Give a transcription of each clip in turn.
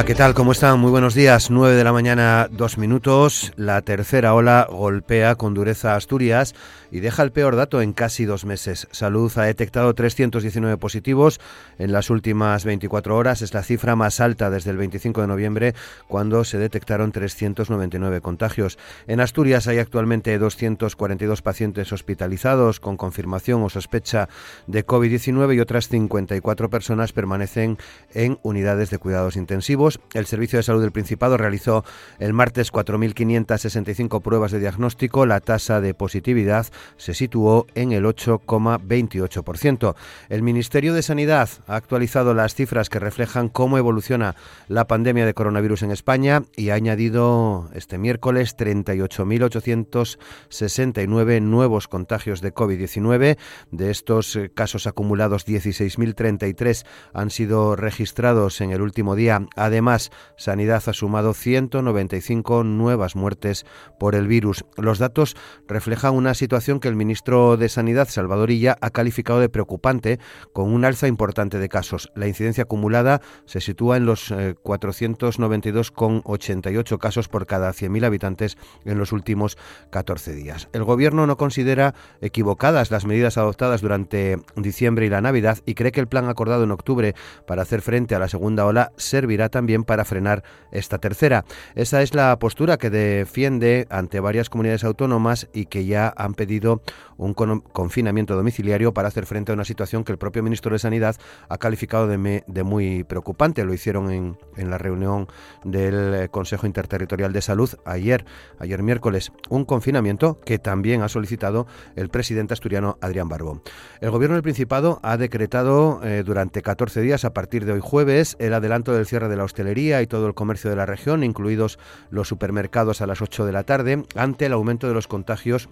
Hola, ¿qué tal? ¿Cómo están? Muy buenos días. 9 de la mañana, dos minutos. La tercera ola golpea con dureza Asturias y deja el peor dato en casi dos meses. Salud ha detectado 319 positivos en las últimas 24 horas. Es la cifra más alta desde el 25 de noviembre, cuando se detectaron 399 contagios. En Asturias hay actualmente 242 pacientes hospitalizados con confirmación o sospecha de COVID-19 y otras 54 personas permanecen en unidades de cuidados intensivos. El Servicio de Salud del Principado realizó el martes 4.565 pruebas de diagnóstico. La tasa de positividad se situó en el 8,28%. El Ministerio de Sanidad ha actualizado las cifras que reflejan cómo evoluciona la pandemia de coronavirus en España y ha añadido este miércoles 38.869 nuevos contagios de COVID-19. De estos eh, casos acumulados, 16.033 han sido registrados en el último día Además, Sanidad ha sumado 195 nuevas muertes por el virus. Los datos reflejan una situación que el ministro de Sanidad, Salvador Illa, ha calificado de preocupante, con un alza importante de casos. La incidencia acumulada se sitúa en los 492,88 eh, casos por cada 100.000 habitantes en los últimos 14 días. El Gobierno no considera equivocadas las medidas adoptadas durante diciembre y la Navidad y cree que el plan acordado en octubre para hacer frente a la segunda ola servirá también para frenar esta tercera. Esa es la postura que defiende ante varias comunidades autónomas y que ya han pedido un confinamiento domiciliario para hacer frente a una situación que el propio ministro de Sanidad ha calificado de, muy preocupante. Lo hicieron en, en, la reunión del Consejo Interterritorial de Salud ayer, ayer miércoles. Un confinamiento que también ha solicitado el presidente asturiano Adrián Barbón. El gobierno del Principado ha decretado eh, durante 14 días a partir de hoy jueves el adelanto del cierre de la hostelería y todo el comercio de la región, incluidos los supermercados a las 8 de la tarde, ante el aumento de los contagios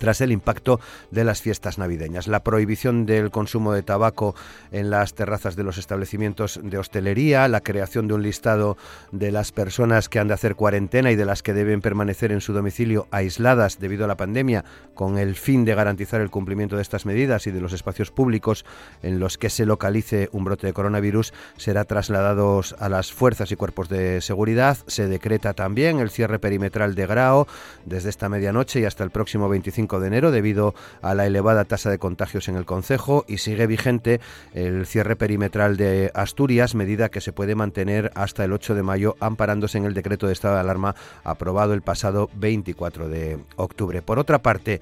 tras el impacto de las fiestas navideñas. La prohibición del consumo de tabaco en las terrazas de los establecimientos de hostelería, la creación de un listado de las personas que han de hacer cuarentena y de las que deben permanecer en su domicilio aisladas debido a la pandemia, con el fin de garantizar el cumplimiento de estas medidas y de los espacios públicos en los que se localice un brote de coronavirus, será trasladado a las fuerzas y cuerpos de seguridad. Se decreta también el cierre perimetral de Grao desde esta medianoche y hasta el próximo 25 de enero debido a la elevada tasa de contagios en el Concejo y sigue vigente el cierre perimetral de Asturias, medida que se puede mantener hasta el 8 de mayo amparándose en el decreto de estado de alarma aprobado el pasado 24 de octubre. Por otra parte,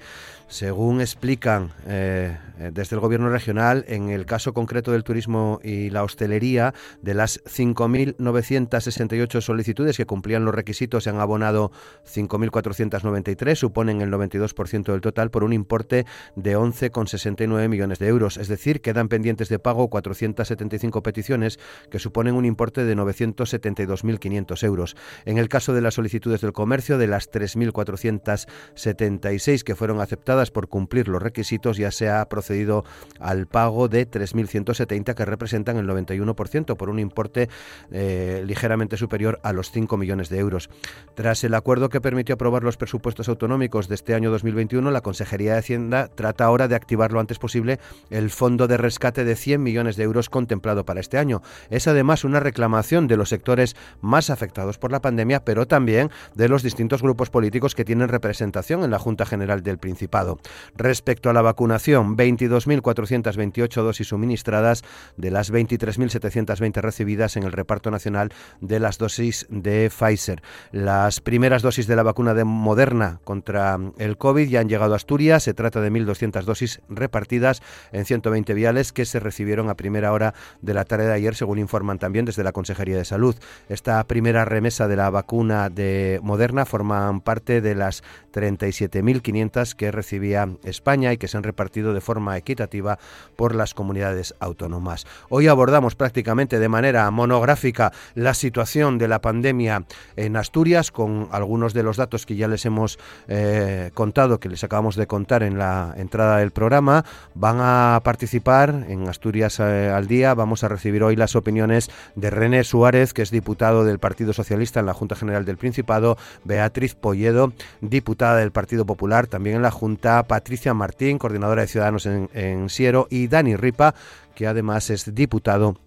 según explican eh, desde el Gobierno regional, en el caso concreto del turismo y la hostelería, de las 5.968 solicitudes que cumplían los requisitos, se han abonado 5.493, suponen el 92% del total, por un importe de 11,69 millones de euros. Es decir, quedan pendientes de pago 475 peticiones, que suponen un importe de 972.500 euros. En el caso de las solicitudes del comercio, de las 3.476 que fueron aceptadas, por cumplir los requisitos, ya se ha procedido al pago de 3.170 que representan el 91% por un importe eh, ligeramente superior a los 5 millones de euros. Tras el acuerdo que permitió aprobar los presupuestos autonómicos de este año 2021, Gobierno, la Consejería de Hacienda, trata ahora de activar lo antes posible el fondo de rescate de 100 millones de euros contemplado para este año. Es además una reclamación de los sectores más afectados por la pandemia, pero también de los distintos grupos políticos que tienen representación en la Junta General del Principado. Respecto a la vacunación, 22.428 dosis suministradas de las 23.720 recibidas en el reparto nacional de las dosis de Pfizer. Las primeras dosis de la vacuna de Moderna contra el COVID ya han llegado a Asturias. Se trata de 1.200 dosis repartidas en 120 viales que se recibieron a primera hora de la tarde de ayer, según informan también desde la Consejería de Salud. Esta primera remesa de la vacuna de Moderna forman parte de las 37.500 que recibía España y que se han repartido de forma equitativa por las comunidades autónomas. Hoy abordamos prácticamente de manera monográfica la situación de la pandemia en Asturias con algunos de los datos que ya les hemos eh, contado, que les acabamos de contar en la entrada del programa. Van a participar en Asturias eh, al día. Vamos a recibir hoy las opiniones de René Suárez, que es diputado del Partido Socialista en la Junta General del Principado, Beatriz Polledo, diputada del Partido Popular, también en la Junta, Patricia Martín, coordinadora de Ciudadanos en, en Siero, y Dani Ripa, que además es diputado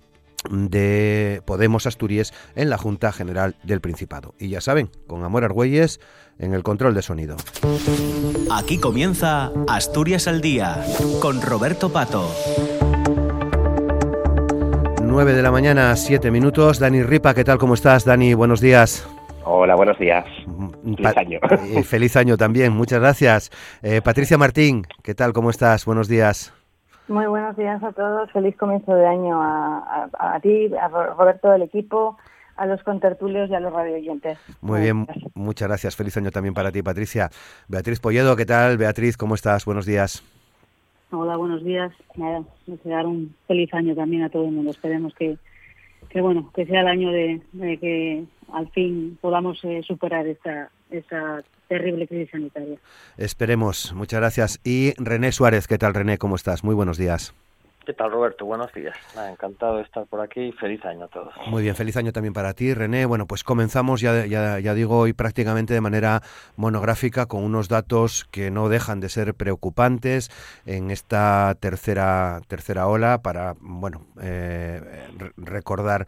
de Podemos Asturias en la Junta General del Principado. Y ya saben, con Amor Argüelles en el control de sonido. Aquí comienza Asturias al Día con Roberto Pato. 9 de la mañana, 7 minutos. Dani Ripa, ¿qué tal? ¿Cómo estás? Dani, buenos días. Hola, buenos días. Feliz año. Eh, feliz año también, muchas gracias. Eh, Patricia Martín, ¿qué tal? ¿Cómo estás? Buenos días. Muy buenos días a todos. Feliz comienzo de año a, a, a ti, a Roberto del equipo, a los contertulios y a los radioyentes. Muy bien, muchas gracias. Feliz año también para ti, Patricia. Beatriz Polledo, ¿qué tal? Beatriz, ¿cómo estás? Buenos días. Hola, buenos días. Nada, desear un feliz año también a todo el mundo. Esperemos que, que bueno, que sea el año de, de que al fin podamos eh, superar esta, esta terrible crisis sanitaria. Esperemos, muchas gracias. Y René Suárez, ¿qué tal René? ¿Cómo estás? Muy buenos días. ¿Qué tal, Roberto? Buenos días. Nada, encantado de estar por aquí y feliz año a todos. Muy bien, feliz año también para ti, René. Bueno, pues comenzamos, ya, ya, ya digo, hoy prácticamente de manera monográfica con unos datos que no dejan de ser preocupantes en esta tercera, tercera ola para, bueno, eh, recordar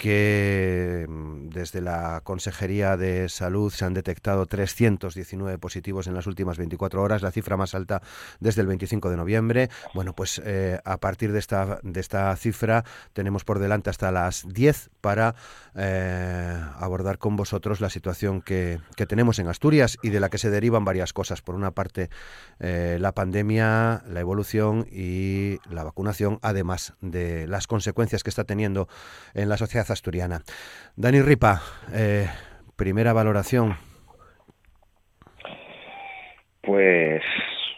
que mm, desde la Consejería de Salud se han detectado 319 positivos en las últimas 24 horas, la cifra más alta desde el 25 de noviembre. Bueno, pues eh, a partir de esta, de esta cifra tenemos por delante hasta las 10 para eh, abordar con vosotros la situación que, que, tenemos en Asturias y de la que se derivan varias cosas. Por una parte, eh, la pandemia, la evolución y la vacunación, además de las consecuencias que está teniendo en la sociedad asturiana. Dani Ripa, eh, primera valoración. Pues,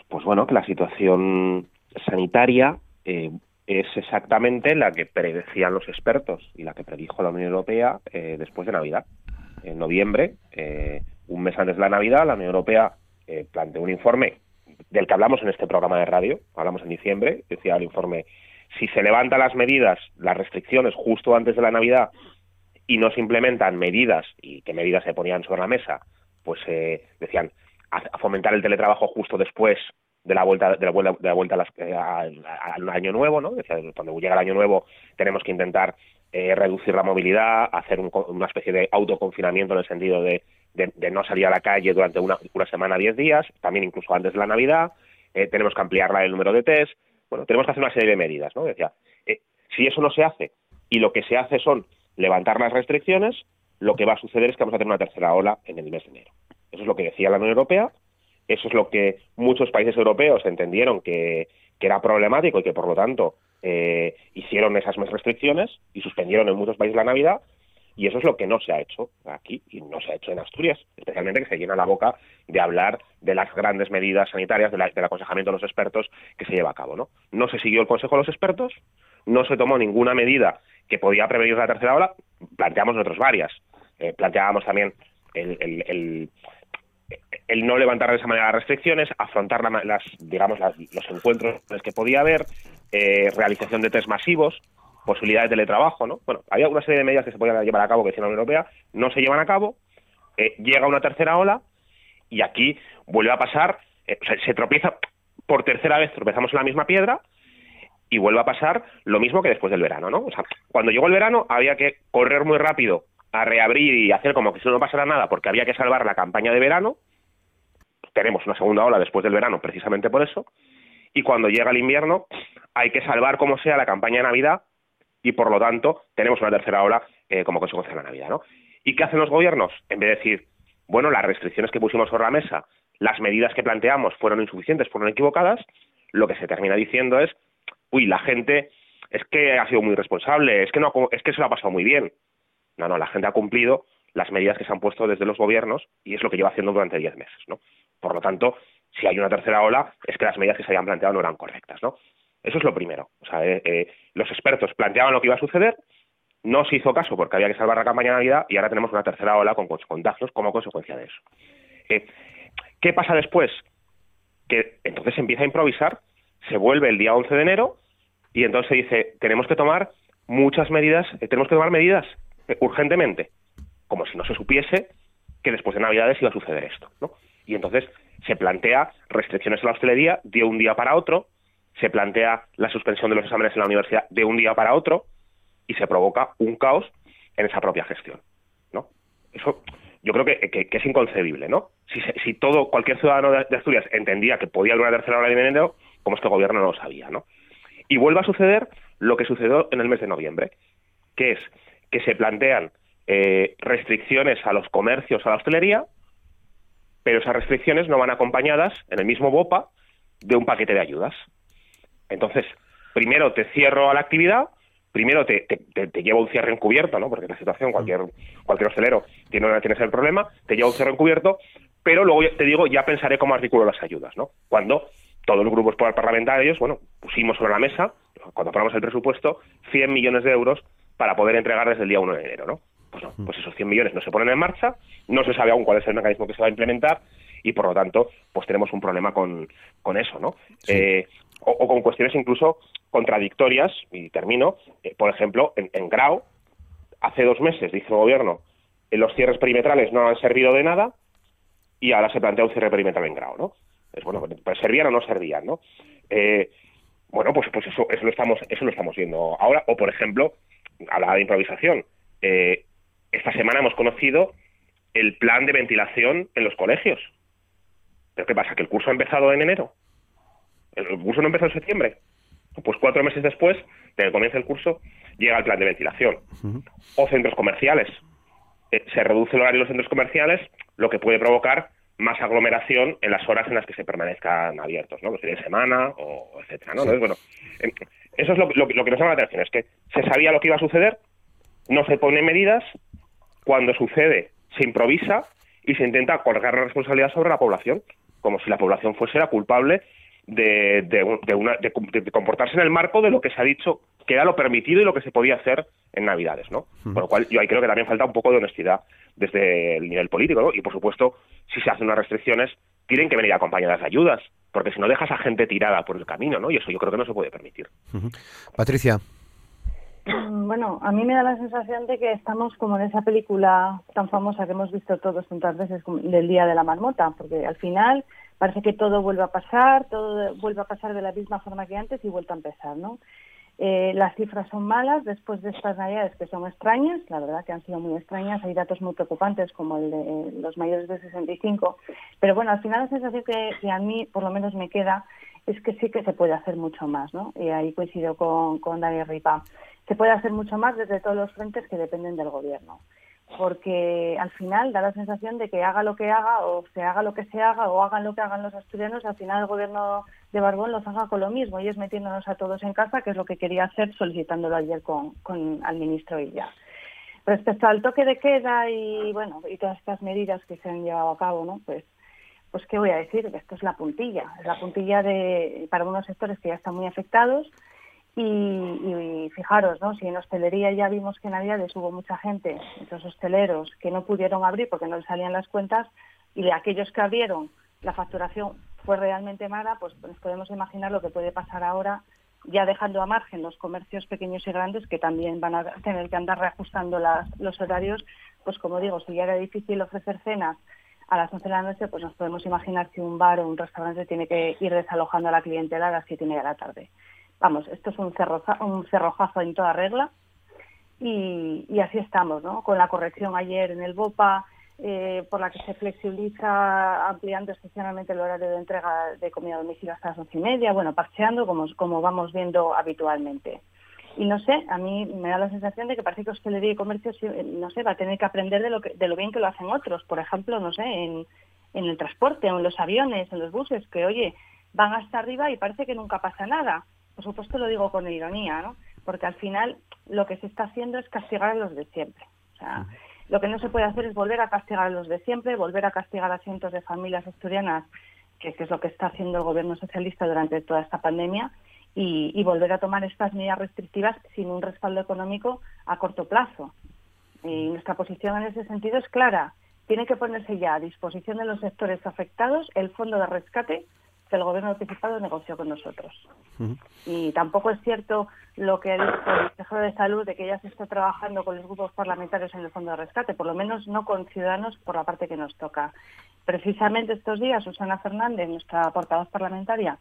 pues bueno, que la situación sanitaria eh, es exactamente la que predecían los expertos y la que predijo la Unión Europea eh, después de Navidad. En noviembre, eh, un mes antes de la Navidad, la Unión Europea eh, planteó un informe del que hablamos en este programa de radio, hablamos en diciembre, decía el informe si se levantan las medidas, las restricciones justo antes de la Navidad y no se implementan medidas, y qué medidas se ponían sobre la mesa, pues eh, decían fomentar el teletrabajo justo después de la vuelta de la vuelta, de la vuelta eh, al año nuevo, ¿no? Decía, cuando llega el año nuevo tenemos que intentar eh, reducir la movilidad, hacer un, una especie de autoconfinamiento en el sentido de, no salir a la calle durante una, una semana, diez días, también incluso antes de la Navidad, eh, tenemos que ampliar el número de test, bueno, tenemos que hacer una serie de medidas, ¿no? Decía, eh, si eso no se hace y lo que se hace son levantar las restricciones, lo que va a suceder es que vamos a tener una tercera ola en el mes de enero. Eso es lo que decía la Unión Europea, eso es lo que muchos países europeos entendieron que, era problemático y que por lo tanto eh, hicieron esas restricciones y suspendieron en muchos países la Navidad. Y eso es lo que no se ha hecho aquí y no se ha hecho en Asturias, especialmente que se llena la boca de hablar de las grandes medidas sanitarias, de la, del aconsejamiento de los expertos que se lleva a cabo. ¿no? no se siguió el consejo de los expertos, no se tomó ninguna medida que podía prevenir la tercera ola, planteamos nosotros varias. Eh, planteábamos también el, no levantar de esa manera las restricciones, afrontar la, las, digamos, las, los encuentros que podía haber, eh, realización de test masivos, posibilidades de teletrabajo, ¿no? Bueno, había una serie de medidas que se podían llevar a cabo que decía la Unión Europea, no se llevan a cabo, eh, llega una tercera ola y aquí vuelve a pasar eh, se tropieza por tercera vez, tropezamos en la misma piedra y vuelve a pasar lo mismo que después del verano, ¿no? O sea, cuando llegó el verano había que correr muy rápido a reabrir y hacer como que si no pasara nada porque había que salvar la campaña de verano. Tenemos una segunda ola después del verano precisamente por eso. Y cuando llega el invierno hay que salvar como sea la campaña de Navidad y por lo tanto tenemos una tercera ola eh, como consecuencia de la Navidad, ¿no? ¿Y qué hacen los gobiernos? En vez de decir, bueno, las restricciones que pusimos sobre la mesa, las medidas que planteamos fueron insuficientes, fueron equivocadas, lo que se termina diciendo es, uy, la gente es que ha sido muy responsable, es que no es que se lo ha pasado muy bien. No, no, la gente ha cumplido las medidas que se han puesto desde los gobiernos y es lo que lleva haciendo durante diez meses, ¿no? Por lo tanto, si hay una tercera ola, es que las medidas que se habían planteado no eran correctas, ¿no? Eso es lo primero. O sea, eh, eh, los expertos planteaban lo que iba a suceder, no se hizo caso porque había que salvar la campaña de Navidad y ahora tenemos una tercera ola con contagios como consecuencia de eso. Eh, ¿Qué pasa después? Que entonces se empieza a improvisar, se vuelve el día 11 de enero y entonces se dice, tenemos que tomar muchas medidas, tenemos que tomar medidas urgentemente, como si no se supiese que después de Navidades iba a suceder esto. ¿no? Y entonces se plantea restricciones a la hostelería de un día para otro, se plantea la suspensión de los exámenes en la universidad de un día para otro y se provoca un caos en esa propia gestión. ¿no? Eso yo creo que, es inconcebible. ¿no? Si, si, todo, cualquier ciudadano de, Asturias entendía que podía haber una tercera hora de enero, como este gobierno no lo sabía. ¿no? Y vuelve a suceder lo que sucedió en el mes de noviembre, que es que se plantean eh, restricciones a los comercios, a la hostelería, pero esas restricciones no van acompañadas en el mismo BOPA de un paquete de ayudas. Entonces, primero te cierro a la actividad, primero te, te, llevo un cierre encubierto, ¿no? Porque en la situación cualquier, cualquier hostelero tiene, tiene ese problema, te llevo un cierre encubierto, pero luego te digo, ya pensaré cómo articulo las ayudas, ¿no? Cuando todos los grupos parlamentarios, bueno, pusimos sobre la mesa, cuando aprobamos el presupuesto, 100 millones de euros para poder entregar desde el día 1 de enero, ¿no? Pues, no, pues esos 100 millones no se ponen en marcha, no se sabe aún cuál es el mecanismo que se va a implementar y por lo tanto, pues tenemos un problema con, con eso, ¿no? Eh, o, con cuestiones incluso contradictorias, y termino, eh, por ejemplo, en, Grau, hace dos meses, dice el gobierno, eh, los cierres perimetrales no han servido de nada y ahora se plantea un cierre perimetral en Grau, ¿no? Pues bueno, pues servían o no servían, ¿no? bueno, pues, pues eso, eso, lo estamos, eso lo estamos viendo ahora. O, por ejemplo, hablaba de improvisación. esta semana hemos conocido el plan de ventilación en los colegios. ¿Pero qué pasa? ¿Que el curso ha empezado en enero? ¿El curso no empezó en septiembre? Pues cuatro meses después de que comience el curso, llega el plan de ventilación. O centros comerciales. Eh, se reduce el horario de los centros comerciales, lo que puede provocar más aglomeración en las horas en las que se permanezcan abiertos, ¿no? Los fines de semana, o etcétera, ¿no? Entonces, bueno, em, eso es lo, lo, lo que nos llama la atención, es que se sabía lo que iba a suceder, no se ponen medidas, cuando sucede se improvisa y se intenta colgar la responsabilidad sobre la población como si la población fuese la culpable de, de, una, de, comportarse en el marco de lo que se ha dicho que era lo permitido y lo que se podía hacer en Navidades, ¿no? Por lo cual yo ahí creo que también falta un poco de honestidad desde el nivel político, ¿no? Y por supuesto, si se hacen unas restricciones, tienen que venir acompañadas de ayudas, porque si no dejas a gente tirada por el camino, ¿no? Y eso yo creo que no se puede permitir. Patricia. Mm, bueno, a mí me da la sensación de que estamos como en esa película tan famosa que hemos visto todos tantas veces del Día de la Marmota, porque al final parece que todo vuelve a pasar, todo vuelve a pasar de la misma forma que antes y vuelve a empezar, ¿no? Eh, las cifras son malas después de estas navidades que son extrañas, la verdad que han sido muy extrañas, hay datos muy preocupantes como el de los mayores de 65, pero bueno, al final la sensación que, a mí por lo menos me queda es que sí que se puede hacer mucho más, ¿no? Y ahí coincido con, con Daniel Ripa se puede hacer mucho más desde todos los frentes que dependen del gobierno. Porque al final da la sensación de que haga lo que haga, o se haga lo que se haga, o hagan lo que hagan los asturianos, al final el gobierno de Barbón los haga con lo mismo, y es metiéndonos a todos en casa, que es lo que quería hacer solicitándolo ayer con, con al ministro Illa. Respecto al toque de queda y bueno y todas estas medidas que se han llevado a cabo, ¿no? Pues pues qué voy a decir, esto es la puntilla, es la puntilla de para unos sectores que ya están muy afectados y, fijaros, ¿no? si en hostelería ya vimos que en Navidades hubo mucha gente, los hosteleros, que no pudieron abrir porque no les salían las cuentas, y de aquellos que abrieron la facturación fue realmente mala, pues nos podemos imaginar lo que puede pasar ahora, ya dejando a margen los comercios pequeños y grandes que también van a tener que andar reajustando los horarios, pues como digo, si ya era difícil ofrecer cenas a las 11 de la noche, pues nos podemos imaginar que un bar o un restaurante tiene que ir desalojando a la clientela a las 7 y media de la tarde. Vamos, esto es un, un cerrojazo en toda regla y, así estamos, ¿no? Con la corrección ayer en el BOPA, eh, por la que se flexibiliza ampliando excepcionalmente el horario de entrega de comida a domicilio hasta las once y media, bueno, parcheando como, vamos viendo habitualmente. Y no sé, a mí me da la sensación de que parece que hostelería y comercio, no sé, va a tener que aprender de lo, que, de lo bien que lo hacen otros. Por ejemplo, no sé, en, en el transporte, en los aviones, en los buses, que oye, van hasta arriba y parece que nunca pasa nada. Por supuesto lo digo con ironía, ¿no? Porque al final lo que se está haciendo es castigar a los de siempre. O sea, lo que no se puede hacer es volver a castigar a los de siempre, volver a castigar a cientos de familias asturianas, que, es lo que está haciendo el gobierno socialista durante toda esta pandemia, y, volver a tomar estas medidas restrictivas sin un respaldo económico a corto plazo. Y nuestra posición en ese sentido es clara. Tiene que ponerse ya a disposición de los sectores afectados el fondo de rescate que el gobierno anticipado negoció con nosotros. Y tampoco es cierto lo que ha dicho el consejero de Salud de que ya se está trabajando con los grupos parlamentarios en el fondo de rescate, por lo menos no con ciudadanos por la parte que nos toca. Precisamente estos días, Susana Fernández, nuestra portavoz parlamentaria,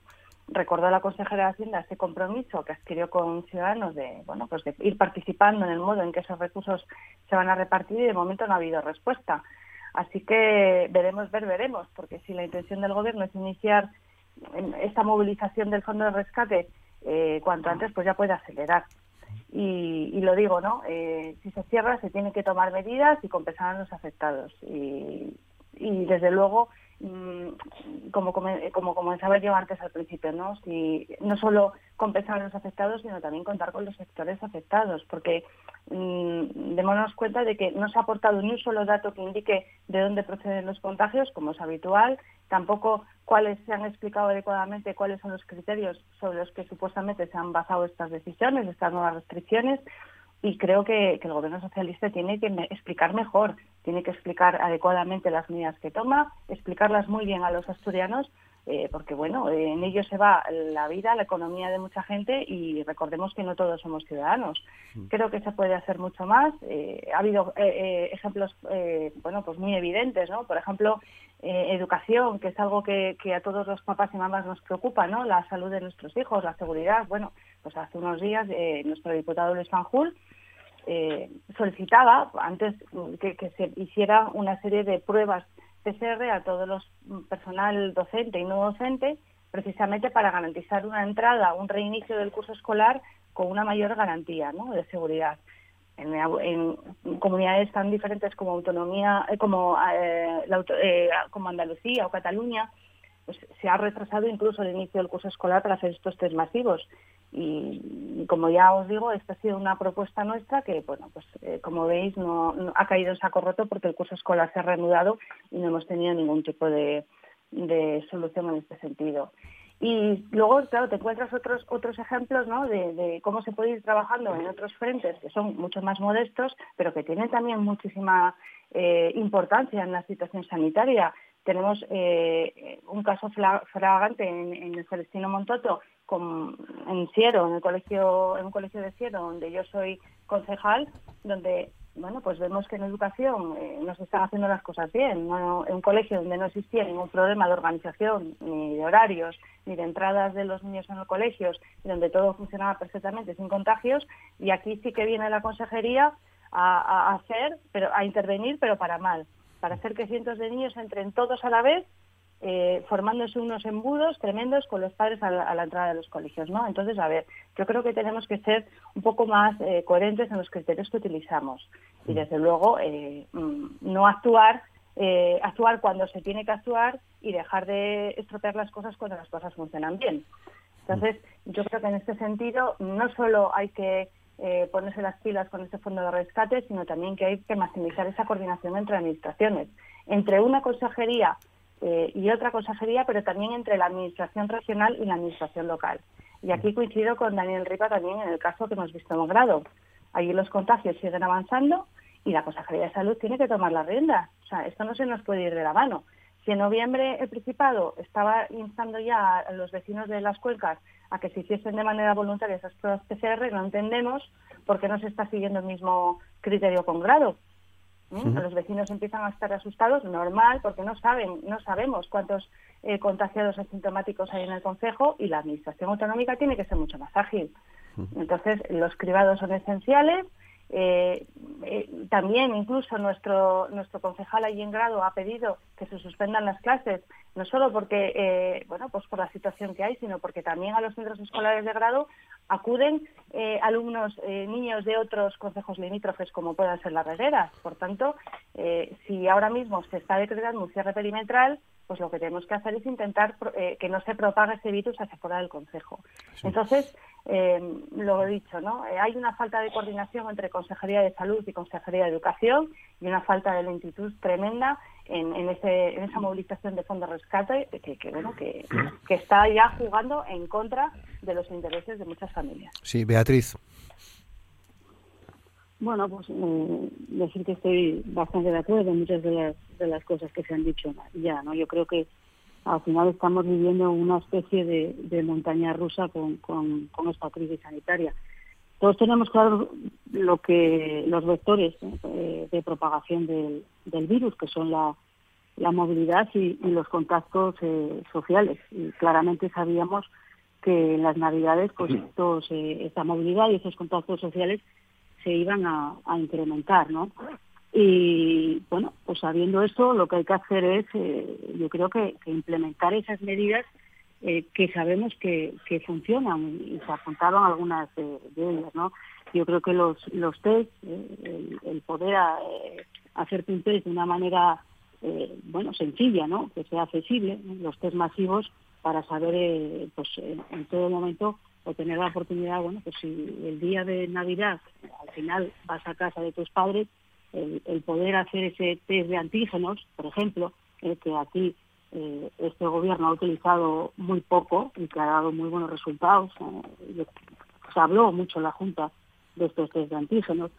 recordó a la consejera de Hacienda ese compromiso que adquirió con ciudadanos de bueno pues de ir participando en el modo en que esos recursos se van a repartir y de momento no ha habido respuesta. Así que veremos, ver, veremos, porque si la intención del Gobierno es iniciar esta movilización del fondo de rescate eh, cuanto antes pues ya puede acelerar. Y, lo digo, ¿no? Eh, si se cierra se tienen que tomar medidas y compensar a los afectados. Y, y desde luego Mm, como, comenzaba yo antes al principio, ¿no? Si, no solo compensar a los afectados, sino también contar con los sectores afectados, porque mmm, démonos cuenta de que no se ha aportado ni un solo dato que indique de dónde proceden los contagios, como es habitual, tampoco cuáles se han explicado adecuadamente cuáles son los criterios sobre los que supuestamente se han basado estas decisiones, estas nuevas restricciones, y creo que, el gobierno socialista tiene que explicar mejor, tiene que explicar adecuadamente las medidas que toma, explicarlas muy bien a los asturianos, eh, porque bueno, en ello se va la vida, la economía de mucha gente y recordemos que no todos somos ciudadanos. Mm. Creo que se puede hacer mucho más. Eh, ha habido eh, ejemplos, bueno, pues muy evidentes, ¿no? Por ejemplo, educación, que es algo que, que, a todos los papás y mamás nos preocupa, ¿no? La salud de nuestros hijos, la seguridad. Bueno, pues hace unos días nuestro diputado Luis Fanjul eh, solicitaba antes que, se hiciera una serie de pruebas PCR a todos los mm, personal docente y no docente, precisamente para garantizar una entrada, un reinicio del curso escolar con una mayor garantía de seguridad. En, comunidades tan diferentes como autonomía, eh, como, eh, eh, como Andalucía o Cataluña, pues se ha retrasado incluso el inicio del curso escolar para hacer estos test masivos. Y, como ya os digo, esta ha sido una propuesta nuestra que, bueno, pues eh, como veis, no, ha caído en saco roto porque el curso escolar se ha reanudado y no hemos tenido ningún tipo de, solución en este sentido. Y luego, claro, te encuentras otros otros ejemplos ¿no? de, cómo se puede ir trabajando en otros frentes que son mucho más modestos, pero que tienen también muchísima eh, importancia en la situación sanitaria. Tenemos eh, un caso fragante en, el Celestino Montoto, en Ciero, en el colegio, en un colegio de Ciero, donde yo soy concejal, donde bueno, pues vemos que en educación eh, no se están haciendo las cosas bien. en un colegio donde no existía ningún problema de organización, ni de horarios, ni de entradas de los niños en los colegios, donde todo funcionaba perfectamente sin contagios, y aquí sí que viene la consejería a hacer, pero a intervenir, pero para mal, para hacer que cientos de niños entren todos a la vez eh, formándose unos embudos tremendos con los padres a la, entrada de los colegios, ¿no? Entonces, a ver, yo creo que tenemos que ser un poco más eh, coherentes en los criterios que utilizamos y, desde luego, eh, mm, no actuar actuar cuando se tiene que actuar y dejar de estropear las cosas cuando las cosas funcionan bien. Entonces, yo creo que en este sentido no solo hay que ponerse las pilas con este fondo de rescate, sino también que hay que maximizar esa coordinación entre administraciones. Entre una consejería eh, y otra consejería, pero también entre la Administración regional y la Administración local. Y aquí coincido con Daniel Ripa también en el caso que hemos visto en grado. Allí los contagios siguen avanzando y la Consejería de Salud tiene que tomar la rienda. O sea, esto no se nos puede ir de la mano. Si en noviembre el Principado estaba instando ya a los vecinos de las cuencas a que se hiciesen de manera voluntaria esas pruebas PCR, no entendemos por qué no se está siguiendo el mismo criterio con grado. Los vecinos empiezan a estar asustados, normal, porque no saben, no sabemos cuántos eh, contagiados asintomáticos hay en el Consejo y la Administración Autonómica tiene que ser mucho más ágil. Entonces, los cribados son esenciales. Eh, eh, también incluso nuestro nuestro concejal allí en grado ha pedido que se suspendan las clases no solo porque eh, bueno pues por la situación que hay sino porque también a los centros escolares de grado acuden eh, alumnos niños de otros consejos limítrofes como puedan ser las regueras. Por tanto si ahora mismo se está decretando un cierre perimetral pues lo que tenemos que hacer es intentar que no se propague ese virus hacia fuera del consejo entonces eh, lo he dicho, ¿no? Eh, hay una falta de coordinación entre Consejería de Salud y Consejería de Educación y una falta de lentitud tremenda en, en, ese, en esa movilización de fondo rescate que, que, bueno, que, que está ya jugando en contra de los intereses de muchas familias. Sí, Beatriz. Bueno, pues eh, decir que estoy bastante de acuerdo en muchas de las, de las cosas que se han dicho ya, ¿no? Yo creo que al final estamos viviendo una especie de, montaña rusa con, con, esta crisis sanitaria. Todos tenemos claro lo que los vectores eh, de propagación del, virus, que son la, movilidad y, los contactos eh, sociales. Y claramente sabíamos que en las Navidades, pues eh, esta movilidad y esos contactos sociales se iban a, a incrementar, ¿no? Y bueno, pues sabiendo esto, lo que hay que hacer es, eh, yo creo que, implementar esas medidas eh, que sabemos que, que, funcionan y se apuntaban algunas de, ellas, ¿no? Yo creo que los, los test, eh, el, poder hacer un test de una manera, bueno, sencilla, ¿no? Que sea accesible, los test masivos para saber, pues en todo momento o tener la oportunidad, bueno, pues si el día de Navidad al final vas a casa de tus padres, el, poder hacer ese test de antígenos, por ejemplo, el que aquí eh, este gobierno ha utilizado muy poco y que ha dado muy buenos resultados. Eh, se habló mucho en la Junta de estos test de antígenos.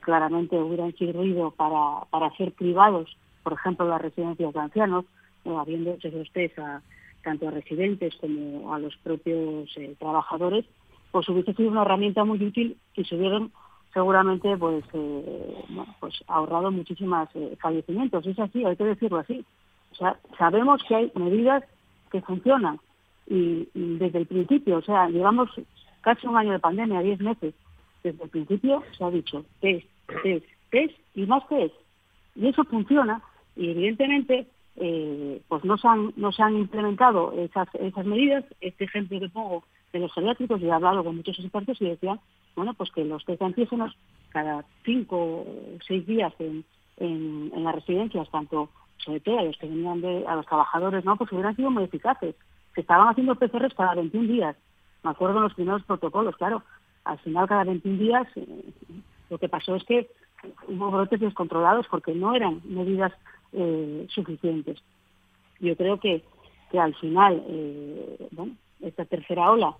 Claramente hubieran servido para, hacer privados, por ejemplo, las residencias de ancianos, eh, habiendo hecho esos test a, tanto a residentes como a los propios trabajadores, pues hubiese sido una herramienta muy útil y se hubieran seguramente pues eh, pues ahorrado muchísimas eh, fallecimientos. Es así hay que decirlo así. O sea sabemos que hay medidas que funcionan y, desde el principio o sea llevamos casi un año de pandemia diez meses desde el principio se ha dicho test test test y más test y eso funciona y evidentemente eh, pues no se han no se han implementado esas esas medidas. Este ejemplo que pongo de los geriátricos y he hablado con muchos expertos y decían bueno, pues que los test de antígenos cada cinco o seis días en, en, las residencias, tanto sobre todo a los que venían de, a los trabajadores, no, pues hubieran sido muy eficaces. Se estaban haciendo PCRs cada 21 días. Me acuerdo en los primeros protocolos, claro. Al final, cada 21 días, eh, lo que pasó es que hubo brotes descontrolados porque no eran medidas eh, suficientes. Yo creo que, que al final, eh, bueno, esta tercera ola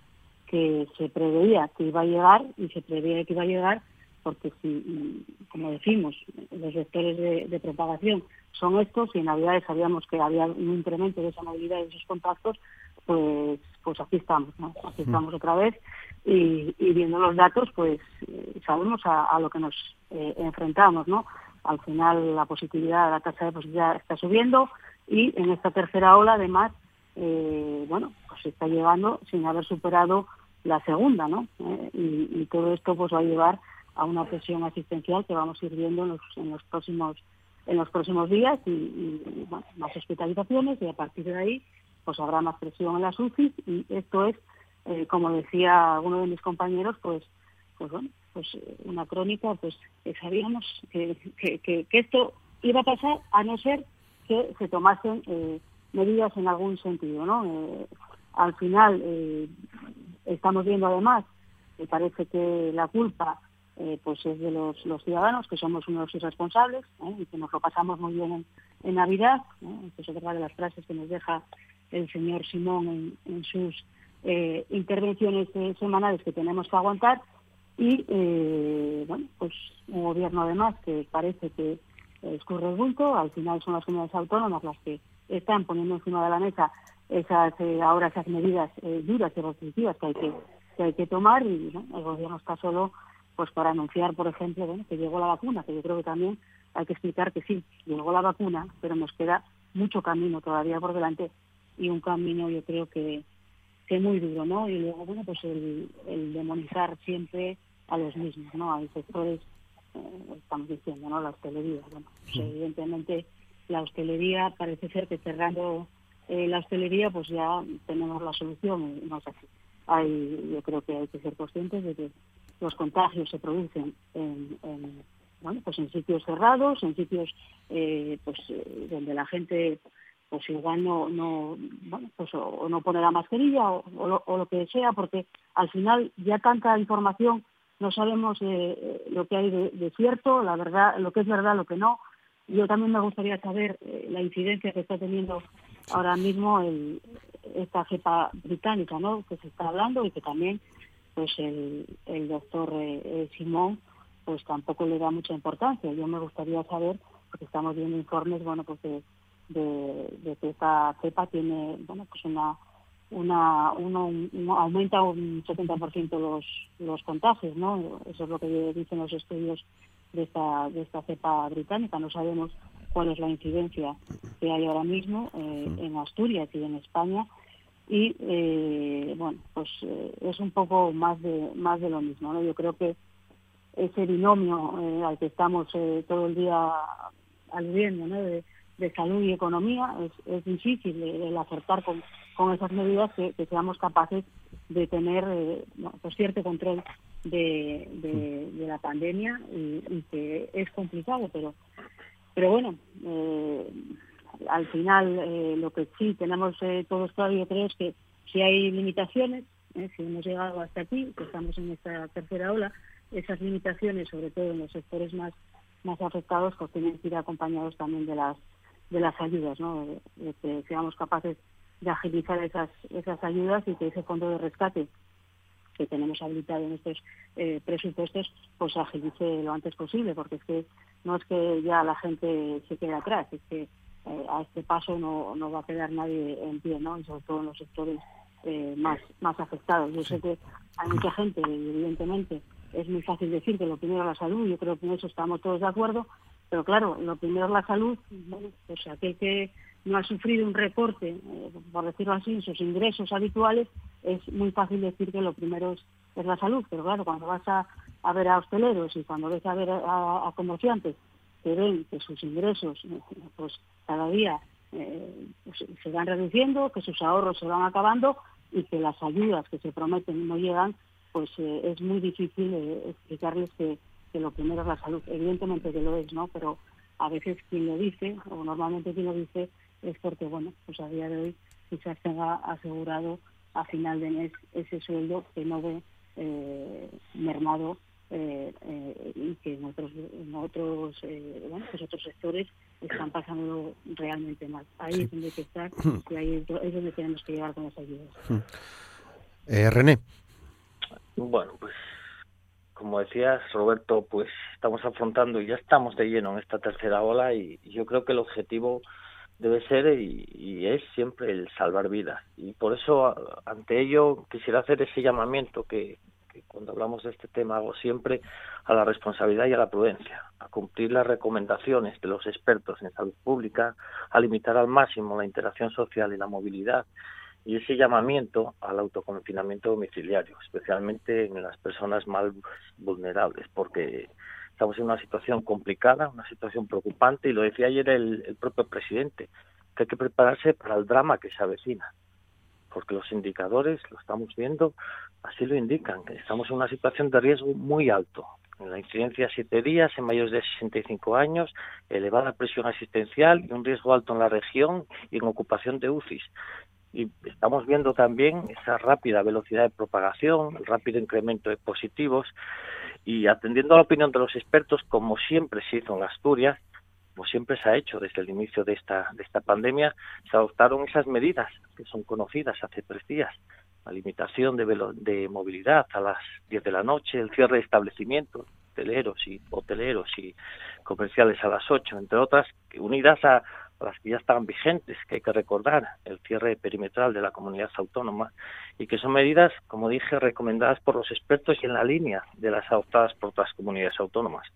que se preveía que iba a llegar y se preveía que iba a llegar porque si, como decimos, los vectores de, propagación son estos y en Navidades sabíamos que había un incremento de esa movilidad y de esos contactos, pues pues aquí estamos, ¿no? Aquí estamos otra vez y, viendo los datos, pues eh, sabemos a, lo que nos eh, enfrentamos, ¿no? Al final la positividad, la tasa de positividad está subiendo y en esta tercera ola, además, eh, bueno, pues se está llevando sin haber superado la segunda, ¿no? Eh, y, todo esto pues va a llevar a una presión asistencial que vamos a ir viendo en los, en los próximos en los próximos días y, más hospitalizaciones y a partir de ahí pues habrá más presión en las UCI y esto es eh, como decía alguno de mis compañeros pues pues bueno pues eh, una crónica pues que sabíamos que, que, esto iba a pasar a no ser que se tomasen medidas en algún sentido no al final Estamos viendo además que parece que la culpa eh, pues es de los, ciudadanos, que somos unos irresponsables ¿eh? y que nos lo pasamos muy bien en, Navidad. ¿eh? es otra de las frases que nos deja el señor Simón en, sus eh, intervenciones semanales que tenemos que aguantar. Y, bueno, pues un gobierno además que parece que escurre el bulto, al final son las comunidades autónomas las que están poniendo encima de la mesa esas eh, ahora esas medidas eh, duras y restrictivas que hay que, que hay que tomar y el gobierno está solo pues para anunciar por ejemplo bueno que llegó la vacuna que yo creo que también hay que explicar que sí, llegó la vacuna, pero nos queda mucho camino todavía por delante y un camino yo creo que, que muy duro, ¿no? Y luego, bueno, pues el, demonizar siempre a los mismos, ¿no? Hay sectores, eh, estamos diciendo, ¿no? La hostelería, bueno, pues evidentemente la hostelería parece ser que cerrando eh, la hostelería pues ya tenemos la solución no así. Hay, yo creo que hay que ser conscientes de que los contagios se producen en, bueno, pues en sitios cerrados, en sitios eh, pues eh, donde la gente pues igual no, no bueno, pues o, no pone la mascarilla o, lo, que sea, porque al final ya tanta información no sabemos eh, lo que hay de, cierto, la verdad, lo que es verdad, lo que no. Yo también me gustaría saber la incidencia que está teniendo ahora mismo el, esta cepa británica, ¿no? Que se está hablando y que también, pues el, el doctor Simón pues tampoco le da mucha importancia. Yo me gustaría saber, porque estamos viendo informes, bueno, pues de, de, que esta cepa tiene, bueno, pues una, una, uno, aumenta un 70% los, los contagios, ¿no? Eso es lo que dicen los estudios de esta, de esta cepa británica. No sabemos cuál es la incidencia que hay ahora mismo eh, en Asturias y en España y eh, bueno pues eh, es un poco más de más de lo mismo ¿no? yo creo que ese binomio eh, al que estamos todo el día aludiendo, ¿no? de, salud y economía, es, es difícil el acertar con, con esas medidas que, seamos capaces de tener pues cierto control de, de, la pandemia y, que es complicado, pero, pero bueno, al final lo que sí tenemos todos claro, yo creo, es que si hay limitaciones, si hemos llegado hasta aquí, que estamos en esta tercera ola, esas limitaciones, sobre todo en los sectores más más afectados, pues tienen que ir acompañados también de las de las ayudas, ¿no? De, que seamos capaces de agilizar esas esas ayudas y que ese fondo de rescate que tenemos habilitado en estos eh, presupuestos, pues agilice lo antes posible, porque es que no es que ya la gente se quede atrás, es que eh, a este paso no, no va a quedar nadie en pie, ¿no? Y sobre todo en los sectores eh, más, más afectados. Yo sé que hay mucha gente, evidentemente, es muy fácil decir que lo primero es la salud, yo creo que en eso estamos todos de acuerdo, pero claro, lo primero es la salud, bueno, pues aquel que no ha sufrido un recorte, eh, por decirlo así, en sus ingresos habituales, es muy fácil decir que lo primero es, la salud, pero claro, cuando vas a, ver a hosteleros y cuando ves a ver a, comerciantes que ven que sus ingresos, eh, pues cada día eh, pues, se van reduciendo, que sus ahorros se van acabando y que las ayudas que se prometen no llegan, pues eh, es muy difícil explicarles que, lo primero es la salud. Evidentemente que lo es, ¿no? Pero a veces quien lo dice, o normalmente quien lo dice, es porque, bueno, pues a día de hoy quizás tenga asegurado a final de mes ese sueldo que no ve mermado eh, y que en otros en otros bueno, pues otros sectores están pasando realmente mal. Ahí es donde hay que estar y ahí es donde tenemos que llegar con las ayudas. René. Bueno, pues como decías, Roberto, pues estamos afrontando y ya estamos de lleno en esta tercera ola y, yo creo que el objetivo debe ser y, es siempre el salvar vidas. Y por eso, ante ello, quisiera hacer ese llamamiento que, que cuando hablamos de este tema hago siempre a la responsabilidad y a la prudencia, a cumplir las recomendaciones de los expertos en salud pública, a limitar al máximo la interacción social y la movilidad y ese llamamiento al autoconfinamiento domiciliario, especialmente en las personas más vulnerables, porque estamos en una situación complicada, una situación preocupante, y lo decía ayer el, propio presidente, que hay que prepararse para el drama que se avecina, porque los indicadores, lo estamos viendo, así lo indican, estamos en una situación de riesgo muy alto. La incidencia siete días en mayores de 65 años, elevada presión asistencial y un riesgo alto en la región y en ocupación de UCIs y estamos viendo también esa rápida velocidad de propagación, el rápido incremento de positivos y atendiendo a la opinión de los expertos, como siempre se hizo en Asturias, como siempre se ha hecho desde el inicio de esta, de esta pandemia, se adoptaron esas medidas que son conocidas hace tres días. La limitación de, de movilidad a las 10 de la noche, el cierre de establecimientos hoteleros y hoteleros y comerciales a las 8, entre otras, unidas a, las que ya estaban vigentes, que hay que recordar, el cierre perimetral de la comunidad autónoma, y que son medidas, como dije, recomendadas por los expertos y en la línea de las adoptadas por otras comunidades autónomas.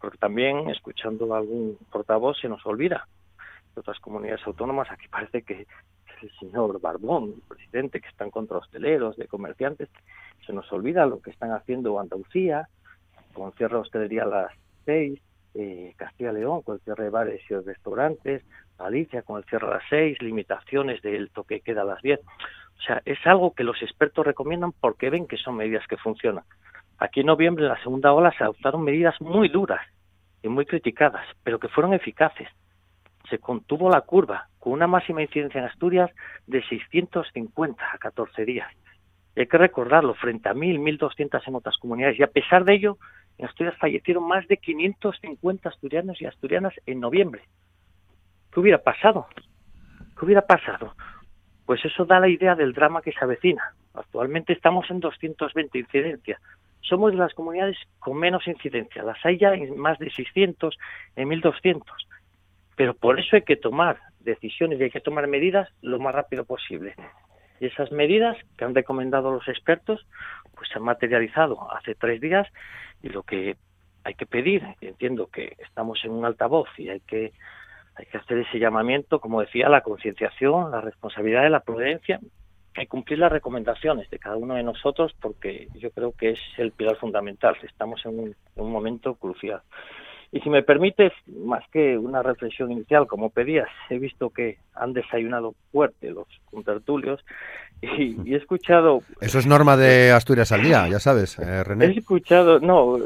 Porque también, escuchando algún portavoz, se nos olvida de otras comunidades autónomas, aquí parece que el señor Barbón, el presidente, que están contra hosteleros, de comerciantes, se nos olvida lo que están haciendo Andalucía, con cierre de hostelería a las seis, eh, Castilla León con el cierre de bares y restaurantes, Galicia con el cierre a las seis, limitaciones del toque queda a las diez. O sea, es algo que los expertos recomiendan porque ven que son medidas que funcionan. Aquí en noviembre, en la segunda ola, se adoptaron medidas muy duras y muy criticadas, pero que fueron eficaces. Se contuvo la curva con una máxima incidencia en Asturias de 650 a 14 días. Y hay que recordarlo, frente a 1.000, 1.200 en otras comunidades. Y a pesar de ello, en Asturias fallecieron más de 550 asturianos y asturianas en noviembre. ¿Qué hubiera pasado? ¿Qué hubiera pasado? Pues eso da la idea del drama que se avecina. Actualmente estamos en 220 incidencias. Somos de las comunidades con menos incidencia. Las hay ya en más de 600, en 1200. Pero por eso hay que tomar decisiones y hay que tomar medidas lo más rápido posible. Y esas medidas que han recomendado los expertos, pues se han materializado hace tres días y lo que hay que pedir, entiendo que estamos en un altavoz y hay que hay que hacer ese llamamiento, como decía, la concienciación, la responsabilidad de la prudencia, que cumplir las recomendaciones de cada uno de nosotros porque yo creo que es el pilar fundamental. Estamos en un, en un momento crucial. Y si me permites, más que una reflexión inicial, como pedías, he visto que han desayunado fuerte los contertulios y, he escuchado... Eso es norma de Asturias al día, ya sabes, eh, René. He escuchado, no,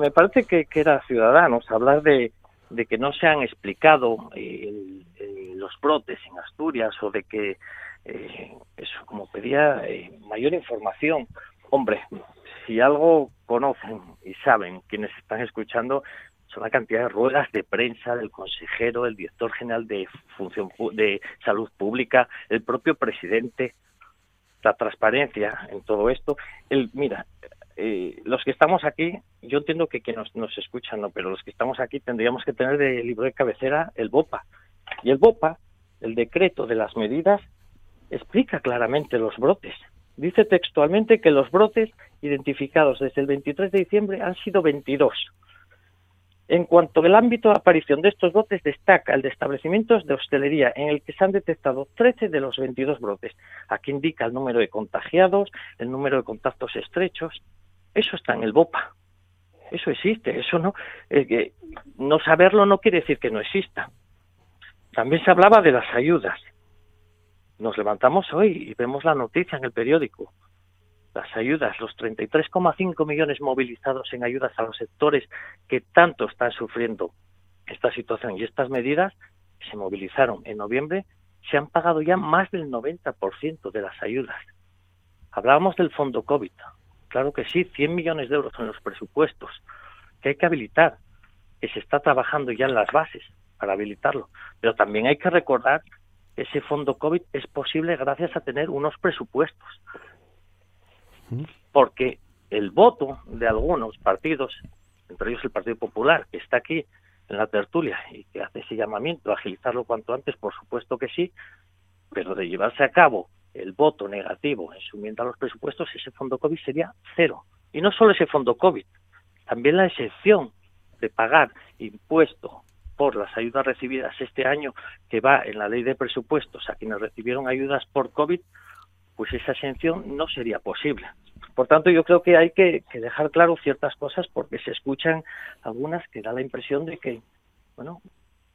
me parece que, que era ciudadanos hablar de, de que no se han explicado los brotes en Asturias o de que, eh, eso, como pedía, eh, mayor información. Hombre, si algo conocen y saben quienes están escuchando son la cantidad de ruedas de prensa del consejero, el director general de función de salud pública, el propio presidente, la transparencia en todo esto. El, mira, eh, los que estamos aquí, yo entiendo que quienes nos, nos escuchan no, pero los que estamos aquí tendríamos que tener de libro de cabecera el BOPA. Y el BOPA, el decreto de las medidas, explica claramente los brotes. Dice textualmente que los brotes identificados desde el 23 de diciembre han sido 22 en cuanto al ámbito de aparición de estos brotes, destaca el de establecimientos de hostelería, en el que se han detectado 13 de los 22 brotes. Aquí indica el número de contagiados, el número de contactos estrechos. Eso está en el BOPA. Eso existe. Eso no, eh, no saberlo no quiere decir que no exista. También se hablaba de las ayudas. Nos levantamos hoy y vemos la noticia en el periódico las ayudas, los 33,5 millones movilizados en ayudas a los sectores que tanto están sufriendo esta situación y estas medidas se movilizaron en noviembre, se han pagado ya más del 90% de las ayudas. Hablábamos del fondo COVID. Claro que sí, 100 millones de euros en los presupuestos que hay que habilitar, que se está trabajando ya en las bases para habilitarlo. Pero también hay que recordar que ese fondo COVID es posible gracias a tener unos presupuestos porque el voto de algunos partidos, entre ellos el Partido Popular, que está aquí en la tertulia y que hace ese llamamiento a agilizarlo cuanto antes, por supuesto que sí, pero de llevarse a cabo el voto negativo en su a los presupuestos, ese fondo COVID sería cero. Y no solo ese fondo COVID, también la excepción de pagar impuesto por las ayudas recibidas este año, que va en la ley de presupuestos a quienes recibieron ayudas por COVID, pues esa exención no sería posible. Por tanto, yo creo que hay que, dejar claro ciertas cosas porque se escuchan algunas que da la impresión de que, bueno,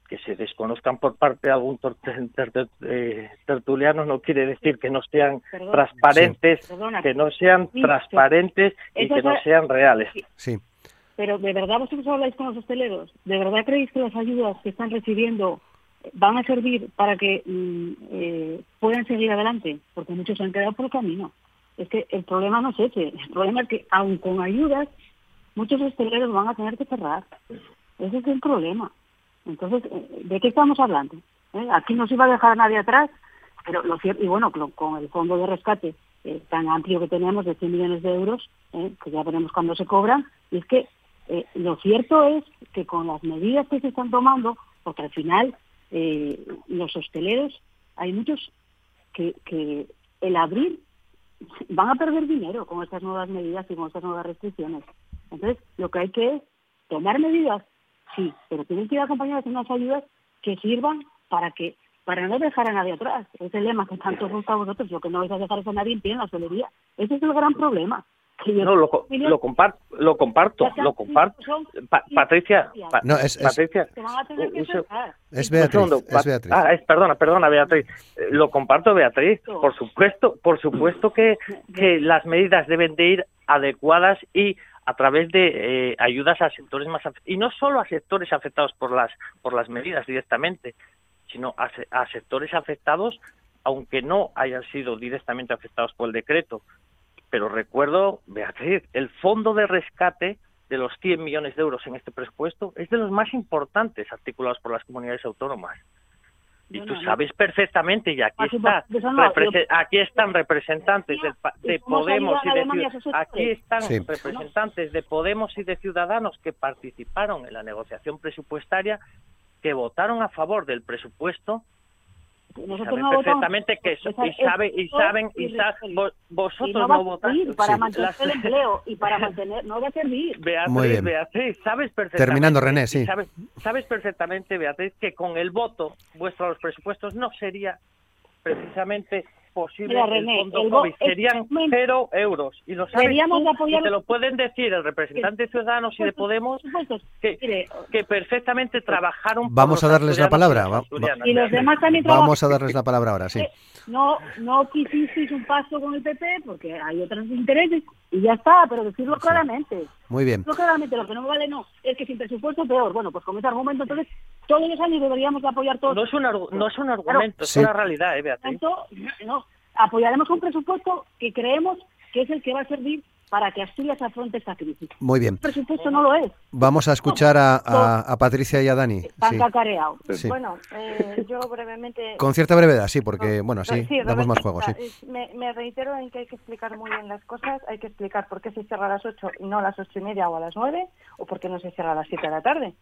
que se desconozcan por parte de algún eh, tertuliano no quiere decir que no sean transparentes, que no sean transparentes y que no sean reales. Sí. Pero ¿de verdad vosotros habláis con los hosteleros? ¿De verdad creéis que las ayudas que están recibiendo van a servir para que mm, eh, puedan seguir adelante, porque muchos se han quedado por el camino. Es que el problema no es ese, el problema es que aun con ayudas, muchos hosteleros van a tener que cerrar. Ese es el problema. Entonces, eh, ¿de qué estamos hablando? ¿Eh? Aquí no se iba a dejar a nadie atrás, pero lo cierto, y bueno, con el fondo de rescate tan amplio que tenemos de 100 millones de euros, que ya veremos cuándo se cobran, y es que lo cierto es que con las medidas que se están tomando, porque al final eh, los hosteleros, hay muchos que, que el abrir van a perder dinero con estas nuevas medidas y con estas nuevas restricciones. Entonces, lo que hay que es tomar medidas, sí, pero tienen que ir acompañadas de unas ayudas que sirvan para que para no dejar a nadie atrás. Es el lema que tanto gusta a vosotros, lo que no vais a dejar es a nadie en pie en la hostelería. Ese es el gran problema. No, lo, lo, comparto, lo comparto, lo comparto. Patricia, no, es, Patricia, es Beatriz, es Beatriz. Ah, es, perdona, perdona, Beatriz. Eh, lo comparto, Beatriz. Por supuesto, por supuesto que, que las medidas deben de ir adecuadas y a través de eh, ayudas a sectores más y no solo a sectores afectados por las por las medidas directamente, sino a, a sectores afectados aunque no hayan sido directamente afectados por el decreto, pero recuerdo, Beatriz, el fondo de rescate de los 100 millones de euros en este presupuesto es de los más importantes articulados por las comunidades autónomas. Y tú sabes perfectamente, y aquí, está, aquí están representantes de, Podemos y de aquí están representantes de Podemos y de Ciudadanos que participaron en la negociación presupuestaria, que votaron a favor del presupuesto nosotros no perfectamente que eso, y, sabe, y saben y saben, vosotros no, votáis para mantener el empleo y para mantener no va a servir. Beatriz, Beatriz sabes perfectamente terminando René sí. sabes, sabes perfectamente Beatriz que con el voto vuestro a los presupuestos no sería precisamente posible René, el fondo COVID. Serían cero euros. Y lo sabes y te lo pueden decir el representante ciudadano y de Podemos que, que perfectamente trabajaron Vamos a darles la palabra. y los demás también Vamos a darles la palabra ahora, sí. Eh, no, no quisisteis un paso con el PP porque hay otros intereses y ya está, pero decirlo claramente. Muy bien. Decirlo claramente, lo que no me vale no, es que sin presupuesto peor. Bueno, pues con ese argumento entonces todos los años deberíamos apoyar todos. No es un, no es un argumento, es una realidad, ¿eh, Beatriz? no, apoyaremos un presupuesto que creemos que es el que va a servir para que Asturias afronte esta crisis. Muy bien. El presupuesto no lo es. Vamos a escuchar a, Patricia y a Dani. Están Bueno, eh, yo brevemente... Con cierta brevedad, sí, porque, bueno, sí, damos más juego, sí. Me, reitero en que hay que explicar muy bien las cosas, hay que explicar por qué se cierra a las 8 y no a las ocho y media o a las 9, o por qué no se cierra a las 7 de la tarde,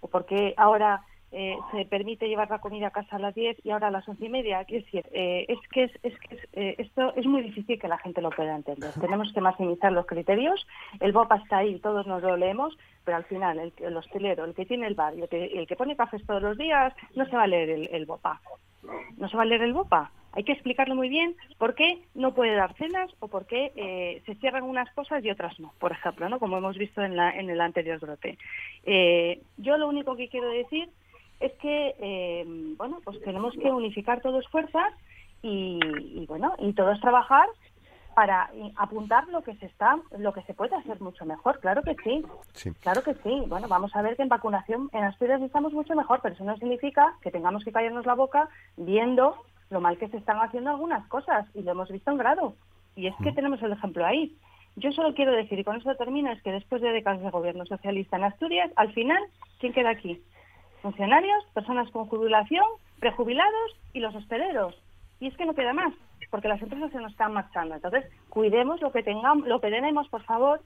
o por qué ahora eh, se permite llevar la comida a casa a las 10 y ahora a las once y media. Quiero decir, eh, es que, es, es que eh, esto es muy difícil que la gente lo pueda entender. Tenemos que maximizar los criterios. El BOPA está ahí, todos nos lo leemos, pero al final el, el hostelero, el que tiene el bar, el que, el que pone cafés todos los días, no se va a leer el, el BOPA. No se va a leer el BOPA. Hay que explicarlo muy bien por qué no puede dar cenas o por qué se cierran unas cosas y otras no, por ejemplo, ¿no? como hemos visto en, la, en el anterior brote. yo lo único que quiero decir es que, eh, bueno, pues tenemos que unificar todos fuerzas y, bueno, y todos trabajar para apuntar lo que se está, lo que se puede hacer mucho mejor. Claro que sí, claro que sí. Bueno, vamos a ver que en vacunación en Asturias estamos mucho mejor, pero eso no significa que tengamos que callarnos la boca viendo lo mal que se están haciendo algunas cosas y lo hemos visto en grado. Y es que mm. tenemos el ejemplo ahí. Yo solo quiero decir, y con eso termino, es que después de décadas de gobierno socialista en Asturias, al final, ¿quién queda aquí? Funcionarios, personas con jubilación, prejubilados y los hosteleros. Y es que no queda más, porque las empresas se nos están marchando. Entonces, cuidemos lo que tengamos, lo que tenemos, por favor,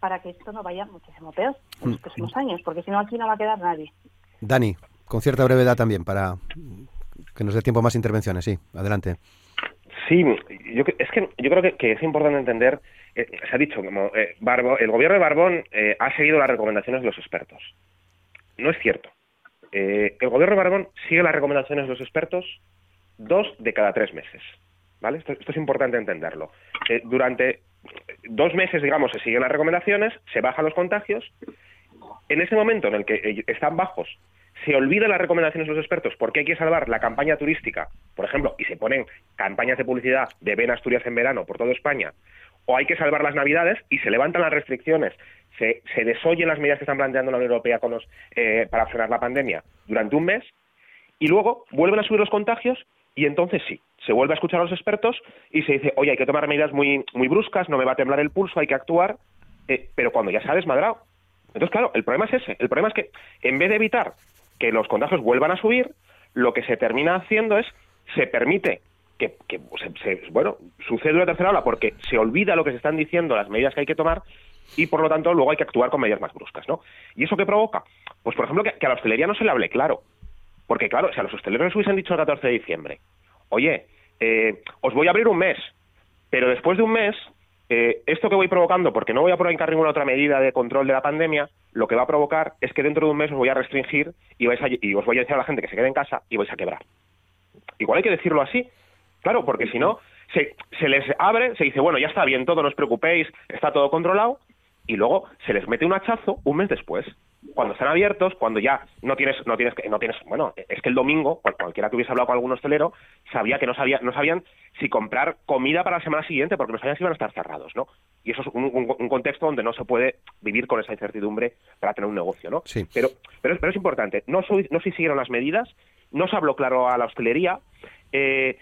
para que esto no vaya muchísimo peor en los mm. próximos años, porque si no aquí no va a quedar nadie. Dani, con cierta brevedad también, para que nos dé tiempo más intervenciones. Sí, adelante. Sí, yo, es que yo creo que, es importante entender, eh, se ha dicho, como eh, el gobierno de Barbón eh, ha seguido las recomendaciones de los expertos. No es cierto. Eh, el gobierno de Barbón sigue las recomendaciones de los expertos dos de cada tres meses. ¿vale? Esto, es importante entenderlo. Eh, durante dos meses, digamos, se siguen las recomendaciones, se bajan los contagios. En ese momento en el que eh, están bajos, se olvidan las recomendaciones de los expertos porque hay que salvar la campaña turística, por ejemplo, y se ponen campañas de publicidad de Ven Asturias en verano por toda España, o hay que salvar las Navidades y se levantan las restricciones se, se desoyen las medidas que están planteando la Unión Europea con los, eh, para frenar la pandemia durante un mes y luego vuelven a subir los contagios y entonces sí, se vuelve a escuchar a los expertos y se dice, oye, hay que tomar medidas muy, muy bruscas, no me va a temblar el pulso, hay que actuar, eh, pero cuando ya se ha desmadrado. Entonces, claro, el problema es ese. El problema es que en vez de evitar que los contagios vuelvan a subir, lo que se termina haciendo es, se permite que, que se, bueno, sucede una tercera ola porque se olvida lo que se están diciendo, las medidas que hay que tomar, y por lo tanto luego hay que actuar con medidas más bruscas, ¿no? ¿Y eso qué provoca? Pues por ejemplo que, a la hostelería no se le hable claro. Porque claro, si a los hosteleros les hubiesen dicho el 14 de diciembre, oye, eh, os voy a abrir un mes, pero después de un mes, eh, esto que voy provocando, porque no voy a provocar ninguna otra medida de control de la pandemia, lo que va a provocar es que dentro de un mes os voy a restringir y, vais y os voy a decir a la gente que se quede en casa y vais a quebrar. Igual hay que decirlo así, claro, porque si no, se, se les abre, se dice, bueno, ya está bien todo, no os preocupéis, está todo controlado, y luego se les mete un hachazo un mes después cuando están abiertos, cuando ya no tienes, no tienes, no tienes, bueno, es que el domingo, cualquiera que hubiese hablado con algún hostelero, sabía que no sabía, no sabían si comprar comida para la semana siguiente porque no sabían si iban a estar cerrados, ¿no? Y eso es un, contexto donde no se puede vivir con esa incertidumbre para tener un negocio, ¿no? Sí. Pero, pero, pero es importante, no, no se siguieron las medidas, no se habló claro a la hostelería, eh,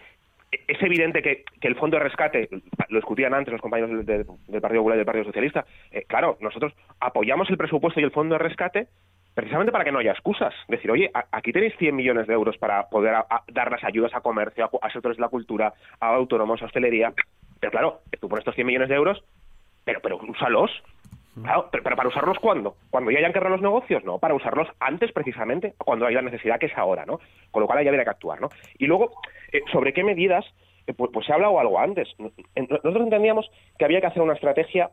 es evidente que, el fondo de rescate, lo discutían antes los compañeros del, Partido Popular y del Partido Socialista, eh, claro, nosotros apoyamos el presupuesto y el fondo de rescate precisamente para que no haya excusas. Decir, oye, aquí tenéis 100 millones de euros para poder dar las ayudas a comercio, a, sectores de la cultura, a autónomos, a hostelería. Pero claro, tú pones estos 100 millones de euros, pero, pero úsalos. Pero, para usarlos cuándo? ¿Cuando ya hayan quebrado los negocios? No, para usarlos antes precisamente, cuando hay la necesidad que es ahora, ¿no? Con lo cual ya habría que actuar, ¿no? Y luego, eh, ¿sobre qué medidas? Eh, pues, pues, se ha hablado algo antes. Nosotros entendíamos que había que hacer una estrategia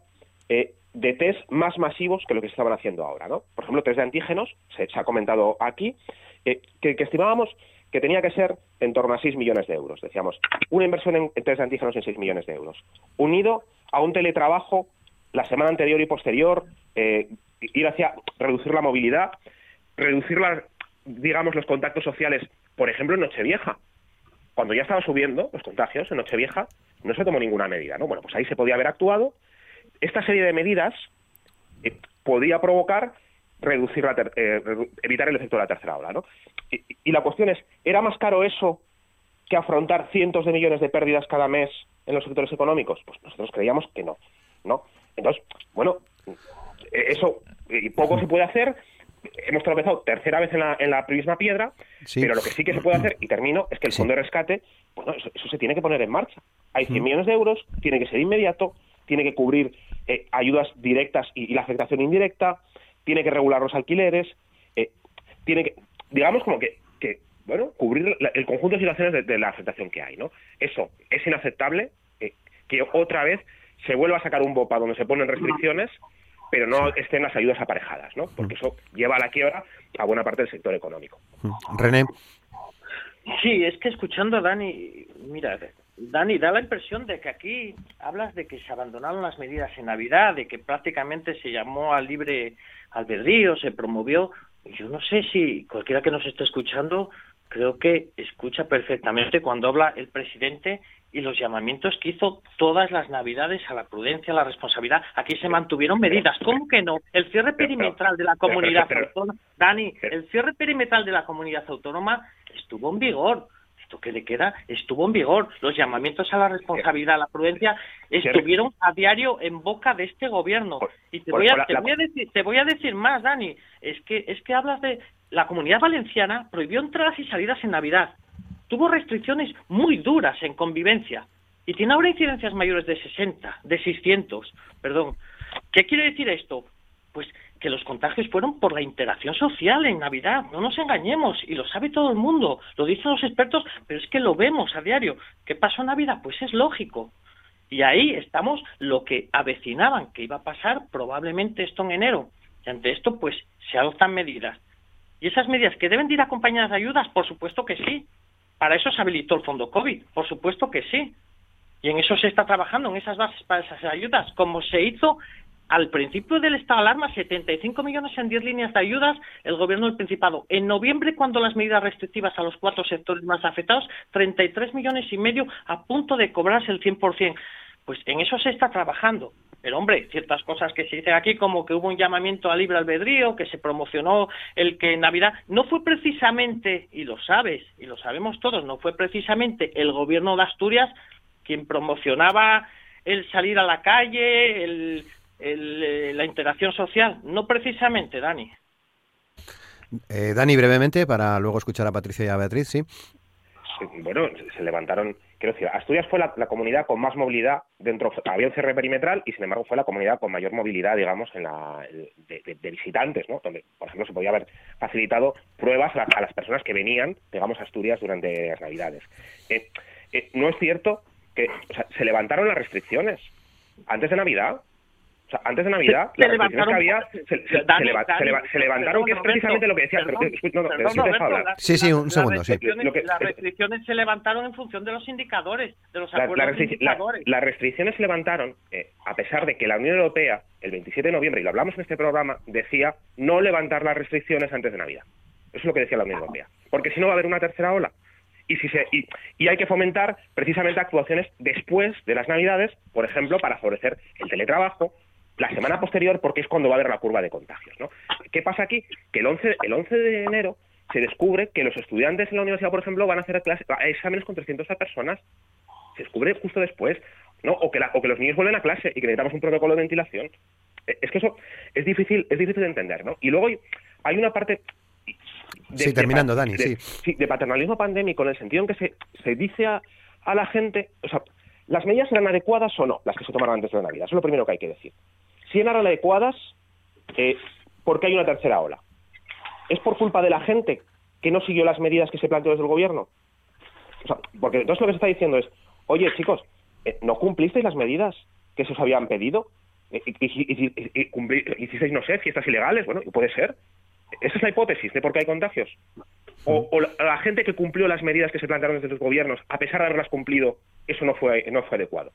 eh, de test más masivos que lo que se estaban haciendo ahora, ¿no? Por ejemplo, test de antígenos, se, ha comentado aquí, que, estimábamos que tenía que ser en torno a 6 millones de euros. Decíamos, una inversión en, test de antígenos en 6 millones de euros, unido a un teletrabajo la semana anterior y posterior, eh, ir hacia reducir la movilidad, reducir digamos, los contactos sociales, por ejemplo, en Nochevieja. Cuando ya estaba subiendo los contagios en Nochevieja, no se tomó ninguna medida, ¿no? Bueno, pues ahí se podía haber actuado. Esta serie de medidas eh, podía provocar reducir la eh, evitar el efecto de la tercera ola, ¿no? Y, y, la cuestión es, ¿era más caro eso que afrontar cientos de millones de pérdidas cada mes en los sectores económicos? Pues nosotros creíamos que no, ¿no? Entonces, bueno, eso y poco se puede hacer. Hemos tropezado tercera vez en la, en la misma piedra, pero lo que sí que se puede hacer, y termino, es que el fondo de rescate, bueno, eso, se tiene que poner en marcha. Hay 100 millones de euros, tiene que ser inmediato, tiene que cubrir eh, ayudas directas y, la afectación indirecta, tiene que regular los alquileres, eh, tiene que, digamos como que, que bueno, cubrir el conjunto de situaciones de, la afectación que hay, ¿no? Eso es inaceptable eh, que otra vez se vuelva a sacar un BOPA donde se ponen restricciones, pero no estén las ayudas aparejadas, ¿no? Porque eso lleva a la quiebra a buena parte del sector económico. René. Sí, es que escuchando a Dani, mira, Dani, da la impresión de que aquí hablas de que se abandonaron las medidas en Navidad, de que prácticamente se llamó al libre albedrío, se promovió. Yo no sé si cualquiera que nos esté escuchando creo que escucha perfectamente cuando habla el presidente y los llamamientos que hizo todas las navidades a la prudencia, a la responsabilidad. Aquí se mantuvieron medidas. ¿Cómo que no? El cierre perimetral de la comunidad autónoma, Dani, el cierre perimetral de la comunidad autónoma estuvo en vigor. Esto que le queda estuvo en vigor. Los llamamientos a la responsabilidad, a la prudencia, estuvieron a diario en boca de este gobierno. Y te voy a, te voy a decir, te voy a decir más, Dani. Es que es que hablas de la comunidad valenciana prohibió entradas y salidas en Navidad tuvo restricciones muy duras en convivencia y tiene ahora incidencias mayores de 60, de 600, perdón. ¿Qué quiere decir esto? Pues que los contagios fueron por la interacción social en Navidad, no nos engañemos, y lo sabe todo el mundo, lo dicen los expertos, pero es que lo vemos a diario. ¿Qué pasó en Navidad? Pues es lógico. Y ahí estamos lo que avecinaban que iba a pasar probablemente esto en enero. Y ante esto, pues se adoptan medidas. ¿Y esas medidas que deben ir acompañadas de ayudas? Por supuesto que sí. Para eso se habilitó el fondo COVID, por supuesto que sí. Y en eso se está trabajando, en esas bases para esas ayudas, como se hizo al principio del estado de alarma, 75 millones en 10 líneas de ayudas, el gobierno del Principado. En noviembre, cuando las medidas restrictivas a los cuatro sectores más afectados, 33 millones y medio a punto de cobrarse el 100%. Pues en eso se está trabajando. Pero hombre, ciertas cosas que se dicen aquí, como que hubo un llamamiento a libre albedrío, que se promocionó el que en Navidad no fue precisamente, y lo sabes, y lo sabemos todos, no fue precisamente el gobierno de Asturias quien promocionaba el salir a la calle, el, eh, la interacción social, no precisamente, Dani. Eh, Dani, brevemente, para luego escuchar a Patricia y a Beatriz, sí. bueno, se levantaron, quiero decir, Asturias fue la, comunidad con más movilidad dentro, había un cierre perimetral y sin embargo fue la comunidad con mayor movilidad, digamos, en la, de, visitantes, ¿no? Donde, por ejemplo, se podía haber facilitado pruebas a, las personas que venían, digamos, a Asturias durante las Navidades. Eh, eh, no es cierto que se levantaron las restricciones antes de Navidad antes de Navidad, se, levantaron, que había se, levantaron, que es precisamente lo que decía. sí, sí, un segundo. Sí. las restricciones se levantaron en función de los indicadores, de los acuerdos indicadores. las restricciones se levantaron eh, a pesar de que la Unión Europea, el 27 de noviembre, y lo hablamos en este programa, decía no levantar las restricciones antes de Navidad. Eso es lo que decía la Unión Europea. Porque si no va a haber una tercera ola. Y, si se, y, y, hay que fomentar precisamente actuaciones después de las Navidades, por ejemplo, para favorecer el teletrabajo, la semana posterior porque es cuando va a haber la curva de contagios. ¿no? ¿Qué pasa aquí? Que el 11, el 11 de enero se descubre que los estudiantes en la universidad, por ejemplo, van a hacer exámenes con 300 personas. Se descubre justo después. ¿no? O, que o que los niños vuelven a clase y que necesitamos un protocolo de ventilación. Eh, es que eso es difícil, es difícil de entender. ¿no? Y luego hay, una parte de, sí, terminando, Dani, sí. sí. De paternalismo pandémico, en el sentido en que se, se dice a, a, la gente, o sea, las medidas eran adecuadas o no, las que se tomaron antes de la Navidad. Eso es lo primero que hay que decir si eran adecuadas, eh, ¿por qué hay una tercera ola? ¿Es por culpa de la gente que no siguió las medidas que se planteó desde el gobierno? porque entonces lo que se está diciendo es, oye chicos, eh, ¿no cumplisteis las medidas que se os habían pedido? Eh, ¿Hicisteis, no sé, fiestas ilegales? Bueno, puede ser. Esa es la hipótesis de por qué hay contagios. O, la, gente que cumplió las medidas que se plantearon desde los gobiernos, a pesar de haberlas cumplido, eso no fue, no fue adecuado.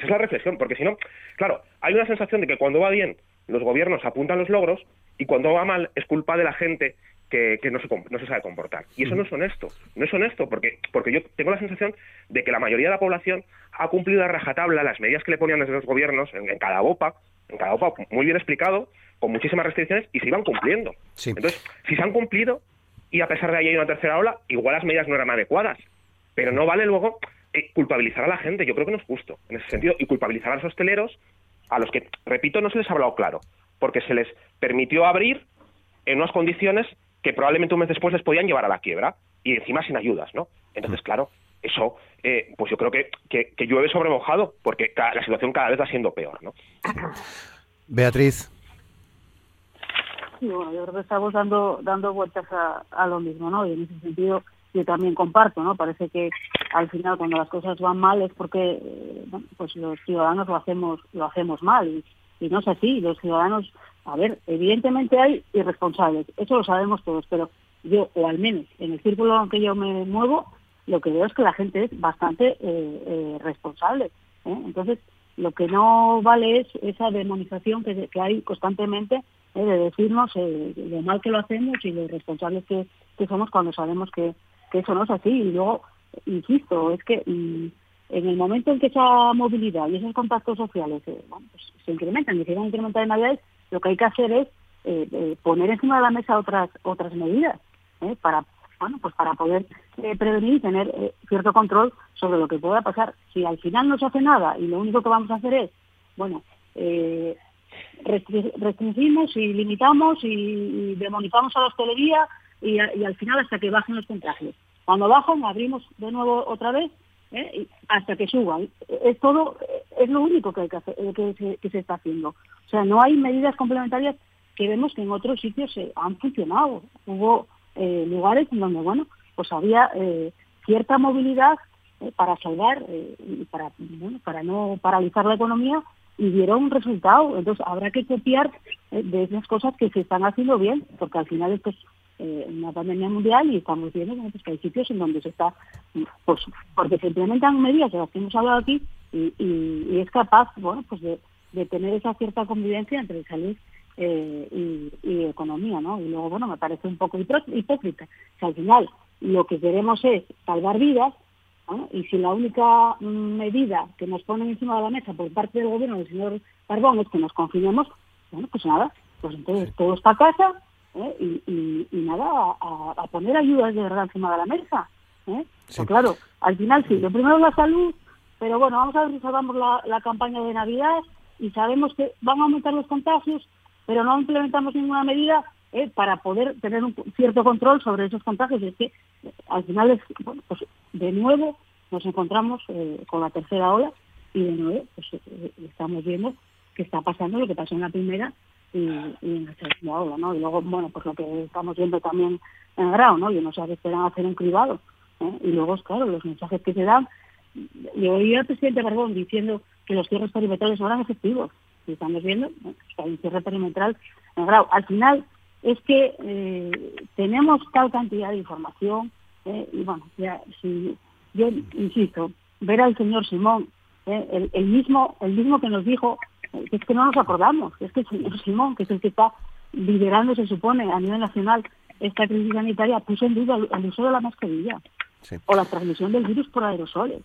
Esa es la reflexión, porque si no, claro, hay una sensación de que cuando va bien los gobiernos apuntan los logros y cuando va mal es culpa de la gente que, no, se, no se sabe comportar. Y eso no es honesto, no es honesto, porque, porque yo tengo la sensación de que la mayoría de la población ha cumplido a rajatabla las medidas que le ponían desde los gobiernos en, cada OPA, en cada OPA muy bien explicado, con muchísimas restricciones y se iban cumpliendo. Entonces, si se han cumplido y a pesar de ahí hay una tercera ola, igual las medidas no eran adecuadas, pero no vale luego culpabilizar a la gente, yo creo que no es justo en ese sentido, y culpabilizar a los hosteleros, a los que, repito, no se les ha hablado claro, porque se les permitió abrir en unas condiciones que probablemente un mes después les podían llevar a la quiebra, y encima sin ayudas, ¿no? Entonces, mm. claro, eso, eh, pues yo creo que, que, llueve sobre mojado, porque la situación cada vez va siendo peor, ¿no? Beatriz. Sí, bueno, yo creo que estamos dando, dando vueltas a, a lo mismo, ¿no? Y en ese sentido, yo también comparto, ¿no? Parece que al final cuando las cosas van mal es porque eh, pues los ciudadanos lo hacemos lo hacemos mal y, no es así. Los ciudadanos, a ver, evidentemente hay irresponsables, eso lo sabemos todos, pero yo, o al menos en el círculo en que yo me muevo, lo que veo es que la gente es bastante eh, eh, responsable. Entonces, lo que no vale es esa demonización que, que hay constantemente de decirnos lo mal que lo hacemos y lo responsables que somos cuando sabemos que, que eso no es así. Y luego, insisto, es que mm, en el momento en que esa movilidad y esos contactos sociales eh, pues, se incrementan y se van a incrementar en Navidades, lo que hay que hacer es eh, eh, poner encima de la mesa otras otras medidas para bueno pues para poder prevenir y tener cierto control sobre lo que pueda pasar. Si al final no se hace nada y lo único que vamos a hacer es, bueno, restringimos y limitamos y, demonizamos a la hostelería y, al final hasta que bajen los contagios. Cuando bajan, abrimos de nuevo otra vez ¿eh? hasta que suban. Es todo, es lo único que, hay que, hacer, eh, que, se, está haciendo. O sea, no hay medidas complementarias que vemos que en otros sitios se han funcionado. Hubo eh, lugares en donde, bueno, pues había cierta movilidad para salvar para, para no paralizar la economía y dieron un resultado. Entonces habrá que copiar de esas cosas que se están haciendo bien, porque al final esto es eh, una pandemia mundial y estamos viendo pues, que hay sitios en donde se está, pues porque se implementan medidas de las que hemos hablado aquí y, es capaz, bueno, pues de, tener esa cierta convivencia entre salud eh, y, economía, ¿no? Y luego, bueno, me parece un poco hipócrita. que al final lo que queremos es salvar vidas, y si la única medida que nos ponen encima de la mesa por parte del gobierno del señor Carbón es que nos confinemos, bueno, pues nada, pues entonces todo está a casa, ¿eh? y, nada, a, poner ayudas de verdad encima de la mesa. ¿eh? Pues claro, al final sí, lo primero es la salud, pero bueno, vamos a ver si salvamos la, campaña de Navidad y sabemos que van a aumentar los contagios, pero no implementamos ninguna medida ¿eh? para poder tener un cierto control sobre esos contagios. Es que al final, es, bueno, pues de nuevo nos encontramos eh, con la tercera ola y de nuevo pues, eh, estamos viendo que está pasando lo que pasó en la primera y, en la segunda ola, ¿no? Y luego, bueno, pues lo que estamos viendo también en grado, ¿no? Y no sabe esperan hacer un cribado. ¿eh? Y luego, claro, los mensajes que se dan. Yo oí al presidente Barbón diciendo que los cierres perimetrales no eran efectivos. Y estamos viendo que hay un cierre perimetral en grado. Al final, es que eh, tenemos tal cantidad de información eh, y bueno, ya si yo insisto, ver al señor Simón, eh, el, mismo el mismo que nos dijo es que no nos acordamos, es que el señor Simón, que es el que está liderando, se supone, a nivel nacional esta crisis sanitaria, puso en duda el, uso de la mascarilla o la transmisión del virus por aerosoles.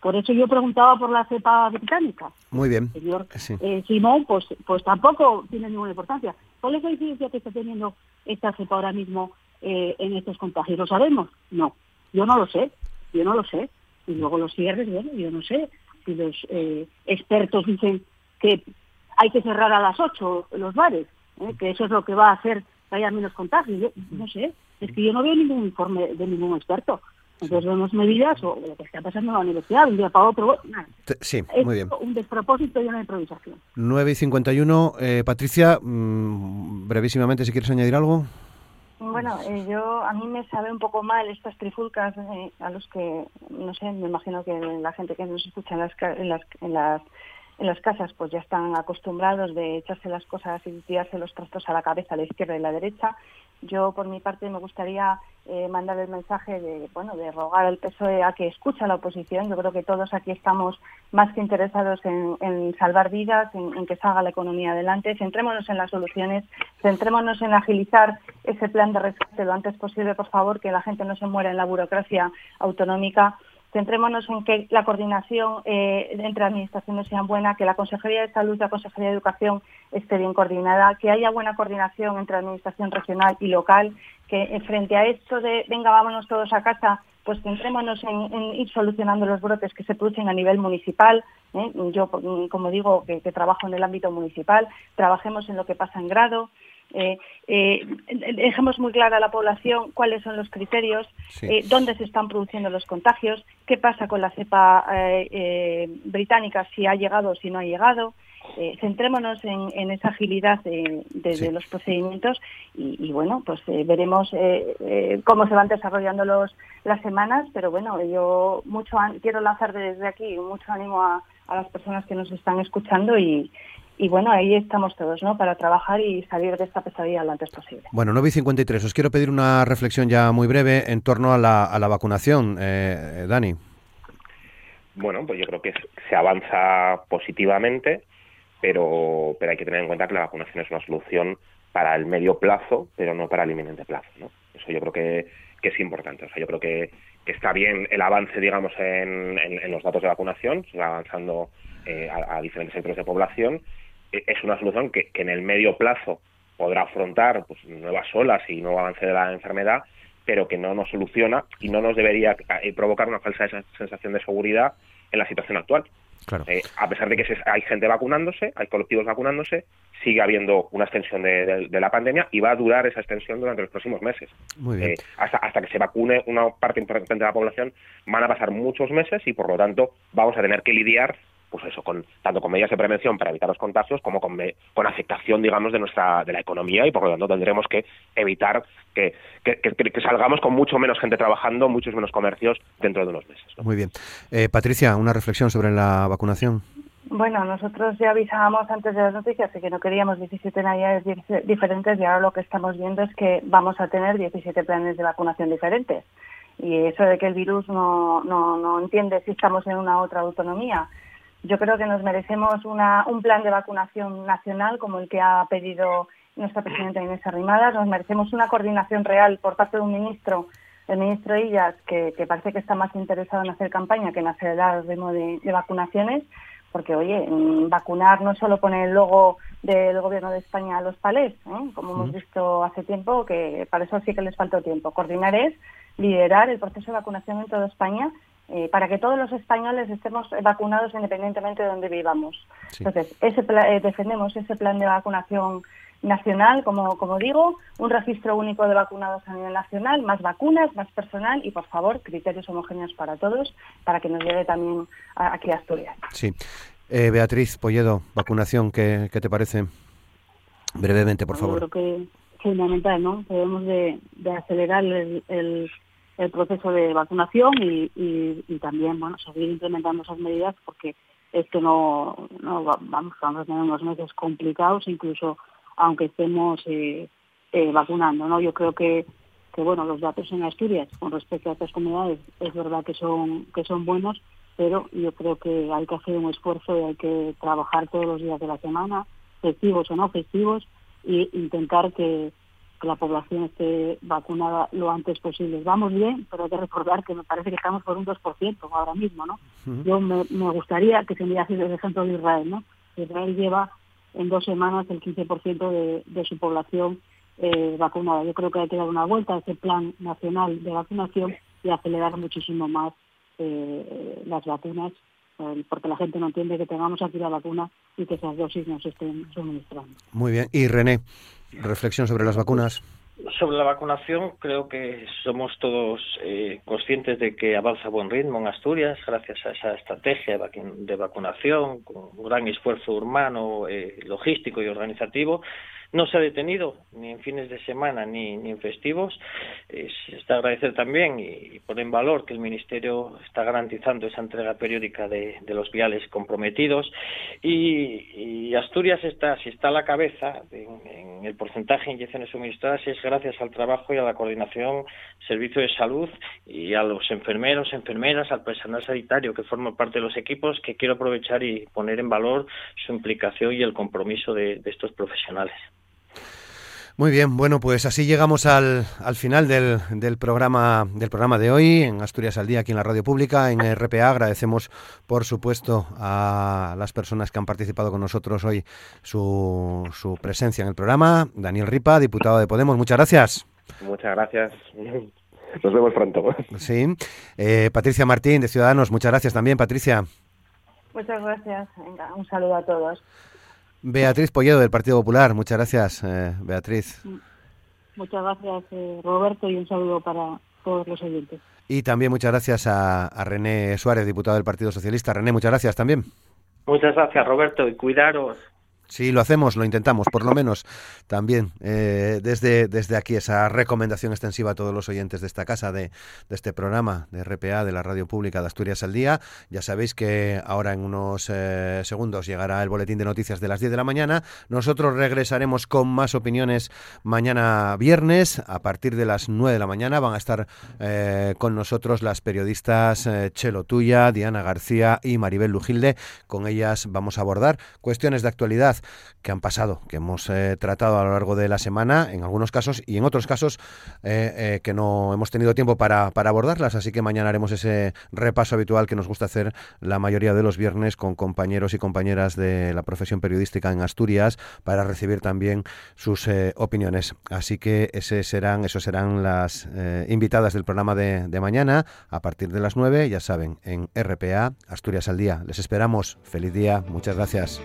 Por eso yo preguntaba por la cepa británica. Muy bien. señor Simón, pues, pues tampoco tiene ninguna importancia. ¿Cuál es la incidencia que está teniendo esta cepa ahora mismo eh, en estos contagios? ¿Lo sabemos? No. Yo no lo sé. Yo no lo sé. Y luego los cierres, bueno, yo no sé. Si los eh, expertos dicen que hay que cerrar a las 8 los bares, ¿eh? que eso es lo que va a hacer que haya menos contagios. Yo no sé. Es que yo no veo ningún informe de ningún experto. Entonces vemos medidas o lo que está pasando en la universidad, un día para otro, nada. Sí, muy bien. Un despropósito y una improvisación. 9 y 51. Eh, Patricia, mm, brevísimamente, si quieres añadir algo. Bueno, eh, yo a mí me sabe un poco mal estas trifulcas eh, a los que, no sé, me imagino que la gente que nos escucha en las, en las, en las en las casas pues ya están acostumbrados de echarse las cosas y tirarse los trastos a la cabeza, a la izquierda y a la derecha. Yo, por mi parte, me gustaría eh, mandar el mensaje de, bueno, de rogar al PSOE a que escuche a la oposición. Yo creo que todos aquí estamos más que interesados en, salvar vidas, en, que salga la economía adelante. Centrémonos en las soluciones, centrémonos en agilizar ese plan de rescate lo antes posible, por favor, que la gente no se muera en la burocracia autonómica centrémonos en que la coordinación eh, entre administraciones sea buena, que la Consejería de Salud y la Consejería de Educación esté bien coordinada, que haya buena coordinación entre administración regional y local, que eh, frente a esto de venga, vámonos todos a casa, pues centrémonos en, ir solucionando los brotes que se producen a nivel municipal. ¿eh? Yo, como digo, que trabajo en el ámbito municipal, trabajemos en lo que pasa en grado, eh, eh, dejemos muy clara a la población cuáles son los criterios, eh, dónde se están produciendo los contagios, qué pasa con la cepa británica, si ha llegado o si no ha llegado. centrémonos en, esa agilidad de, los procedimientos y, bueno, pues veremos cómo se van desarrollando los, las semanas, pero bueno, yo mucho quiero lanzar desde aquí mucho ánimo a, a las personas que nos están escuchando y, y bueno, ahí estamos todos, ¿no? Para trabajar y salir de esta pesadilla lo antes posible. Bueno, 9 y 53. Os quiero pedir una reflexión ya muy breve en torno a la, a la vacunación. Eh, Dani. Bueno, pues yo creo que se avanza positivamente, pero, pero hay que tener en cuenta que la vacunación es una solución para el medio plazo, pero no para el inminente plazo, ¿no? Eso yo creo que, que es importante. O sea, yo creo que, está bien el avance, digamos, en, en, los datos de vacunación, se va avanzando eh, a, a diferentes sectores de población, es una solución que, en el medio plazo podrá afrontar pues, nuevas olas y nuevo avance de la enfermedad, pero que no nos soluciona y no nos debería eh, provocar una falsa sensación de seguridad en la situación actual. Eh, a pesar de que hay gente vacunándose, hay colectivos vacunándose, sigue habiendo una extensión de, la pandemia y va a durar esa extensión durante los próximos meses. Eh, hasta, hasta que se vacune una parte importante de la población van a pasar muchos meses y por lo tanto vamos a tener que lidiar pues eso, con, tanto con medidas de prevención para evitar los contagios como con, con afectación, digamos, de nuestra de la economía y por lo tanto tendremos que evitar que, que, salgamos con mucho menos gente trabajando, muchos menos comercios dentro de unos meses. Muy bien. Eh, Patricia, una reflexión sobre la vacunación. Bueno, nosotros ya avisábamos antes de las noticias de que no queríamos 17 navidades diferentes y ahora lo que estamos viendo es que vamos a tener 17 planes de vacunación diferentes. Y eso de que el virus no, no, no entiende si estamos en una otra autonomía yo creo que nos merecemos un plan de vacunación nacional como el que ha pedido nuestra presidenta Inés Arrimadas. Nos merecemos una coordinación real por parte de un ministro, el ministro Illas, que, parece que está más interesado en hacer campaña que en acelerar el ritmo de, vacunaciones. Porque, oye, vacunar no solo pone el logo del Gobierno de España a los palés, ¿eh? como hemos visto hace tiempo, que para eso sí que les faltó tiempo. Coordinar es liderar el proceso de vacunación en toda España eh, para que todos los españoles estemos vacunados independientemente de donde vivamos. Entonces, ese eh, defendemos ese plan de vacunación nacional, como, como digo, un registro único de vacunados a nivel nacional, más vacunas, más personal y, por favor, criterios homogéneos para todos, para que nos llegue también aquí a Asturias. Sí. Eh, Beatriz Polledo, vacunación, ¿qué, ¿qué, te parece? Brevemente, por favor. Yo creo que es fundamental, ¿no? Debemos de, acelerar el, el, proceso de vacunación y, y, también, bueno, seguir implementando esas medidas porque es que no, no vamos, vamos a tener unos meses complicados, incluso aunque estemos eh, eh, vacunando, ¿no? Yo creo que, que, bueno, los datos en Asturias con respecto a otras comunidades es verdad que son, que son buenos, pero yo creo que hay que hacer un esfuerzo y hay que trabajar todos los días de la semana, festivos o no festivos, e intentar que, la población esté vacunada lo antes posible. Vamos bien, pero hay que recordar que me parece que estamos por un 2% ahora mismo, ¿no? Yo me, gustaría que se mirase el ejemplo de Israel, ¿no? Israel lleva en dos semanas el 15% de, de su población eh, vacunada. Yo creo que hay que dar una vuelta a ese plan nacional de vacunación y acelerar muchísimo más eh, las vacunas, porque la gente no entiende que tengamos aquí la vacuna y que esas dosis nos estén suministrando. Muy bien. Y René, reflexión sobre las vacunas. Sobre la vacunación, creo que somos todos eh, conscientes de que avanza a buen ritmo en Asturias gracias a esa estrategia de vacunación, con un gran esfuerzo humano, logístico y organizativo no se ha detenido ni en fines de semana ni, ni en festivos. Es, está agradecer también y, poner en valor que el Ministerio está garantizando esa entrega periódica de, los viales comprometidos y, Asturias está, si está a la cabeza en, el porcentaje de inyecciones suministradas es gracias al trabajo y a la coordinación servicio de salud y a los enfermeros, enfermeras, al personal sanitario que forma parte de los equipos que quiero aprovechar y poner en valor su implicación y el compromiso de estos profesionales. Muy bien, bueno, pues así llegamos al, al final del, del, programa, del programa de hoy en Asturias al Día, aquí en la Radio Pública, en RPA. Agradecemos, por supuesto, a las personas que han participado con nosotros hoy su, su presencia en el programa. Daniel Ripa, diputado de Podemos, muchas gracias. Muchas gracias. Nos vemos pronto. Sí. Eh, Patricia Martín, de Ciudadanos, muchas gracias también, Patricia. Muchas gracias. Venga, un saludo a todos. Beatriz Polledo, del Partido Popular. Muchas gracias, eh, Beatriz. Muchas gracias, eh, Roberto, y un saludo para todos los oyentes. Y también muchas gracias a, a, René Suárez, diputado del Partido Socialista. René, muchas gracias también. Muchas gracias, Roberto, y cuidaros. Sí, lo hacemos, lo intentamos, por lo menos también eh, desde, desde aquí esa recomendación extensiva a todos los oyentes de esta casa, de, de, este programa de RPA, de la Radio Pública de Asturias al Día. Ya sabéis que ahora en unos eh, segundos llegará el boletín de noticias de las 10 de la mañana. Nosotros regresaremos con más opiniones mañana viernes a partir de las 9 de la mañana. Van a estar eh, con nosotros las periodistas Chelo Tuya, Diana García y Maribel Lujilde. Con ellas vamos a abordar cuestiones de actualidad que han pasado, que hemos eh, tratado a lo largo de la semana, en algunos casos y en otros casos eh, eh, que no hemos tenido tiempo para, abordarlas. Así que mañana haremos ese repaso habitual que nos gusta hacer la mayoría de los viernes con compañeros y compañeras de la profesión periodística en Asturias para recibir también sus opiniones. Así que ese serán, esos serán las invitadas del programa de, de mañana a partir de las 9, ya saben, en RPA, Asturias al Día. Les esperamos. Feliz día. Muchas gracias.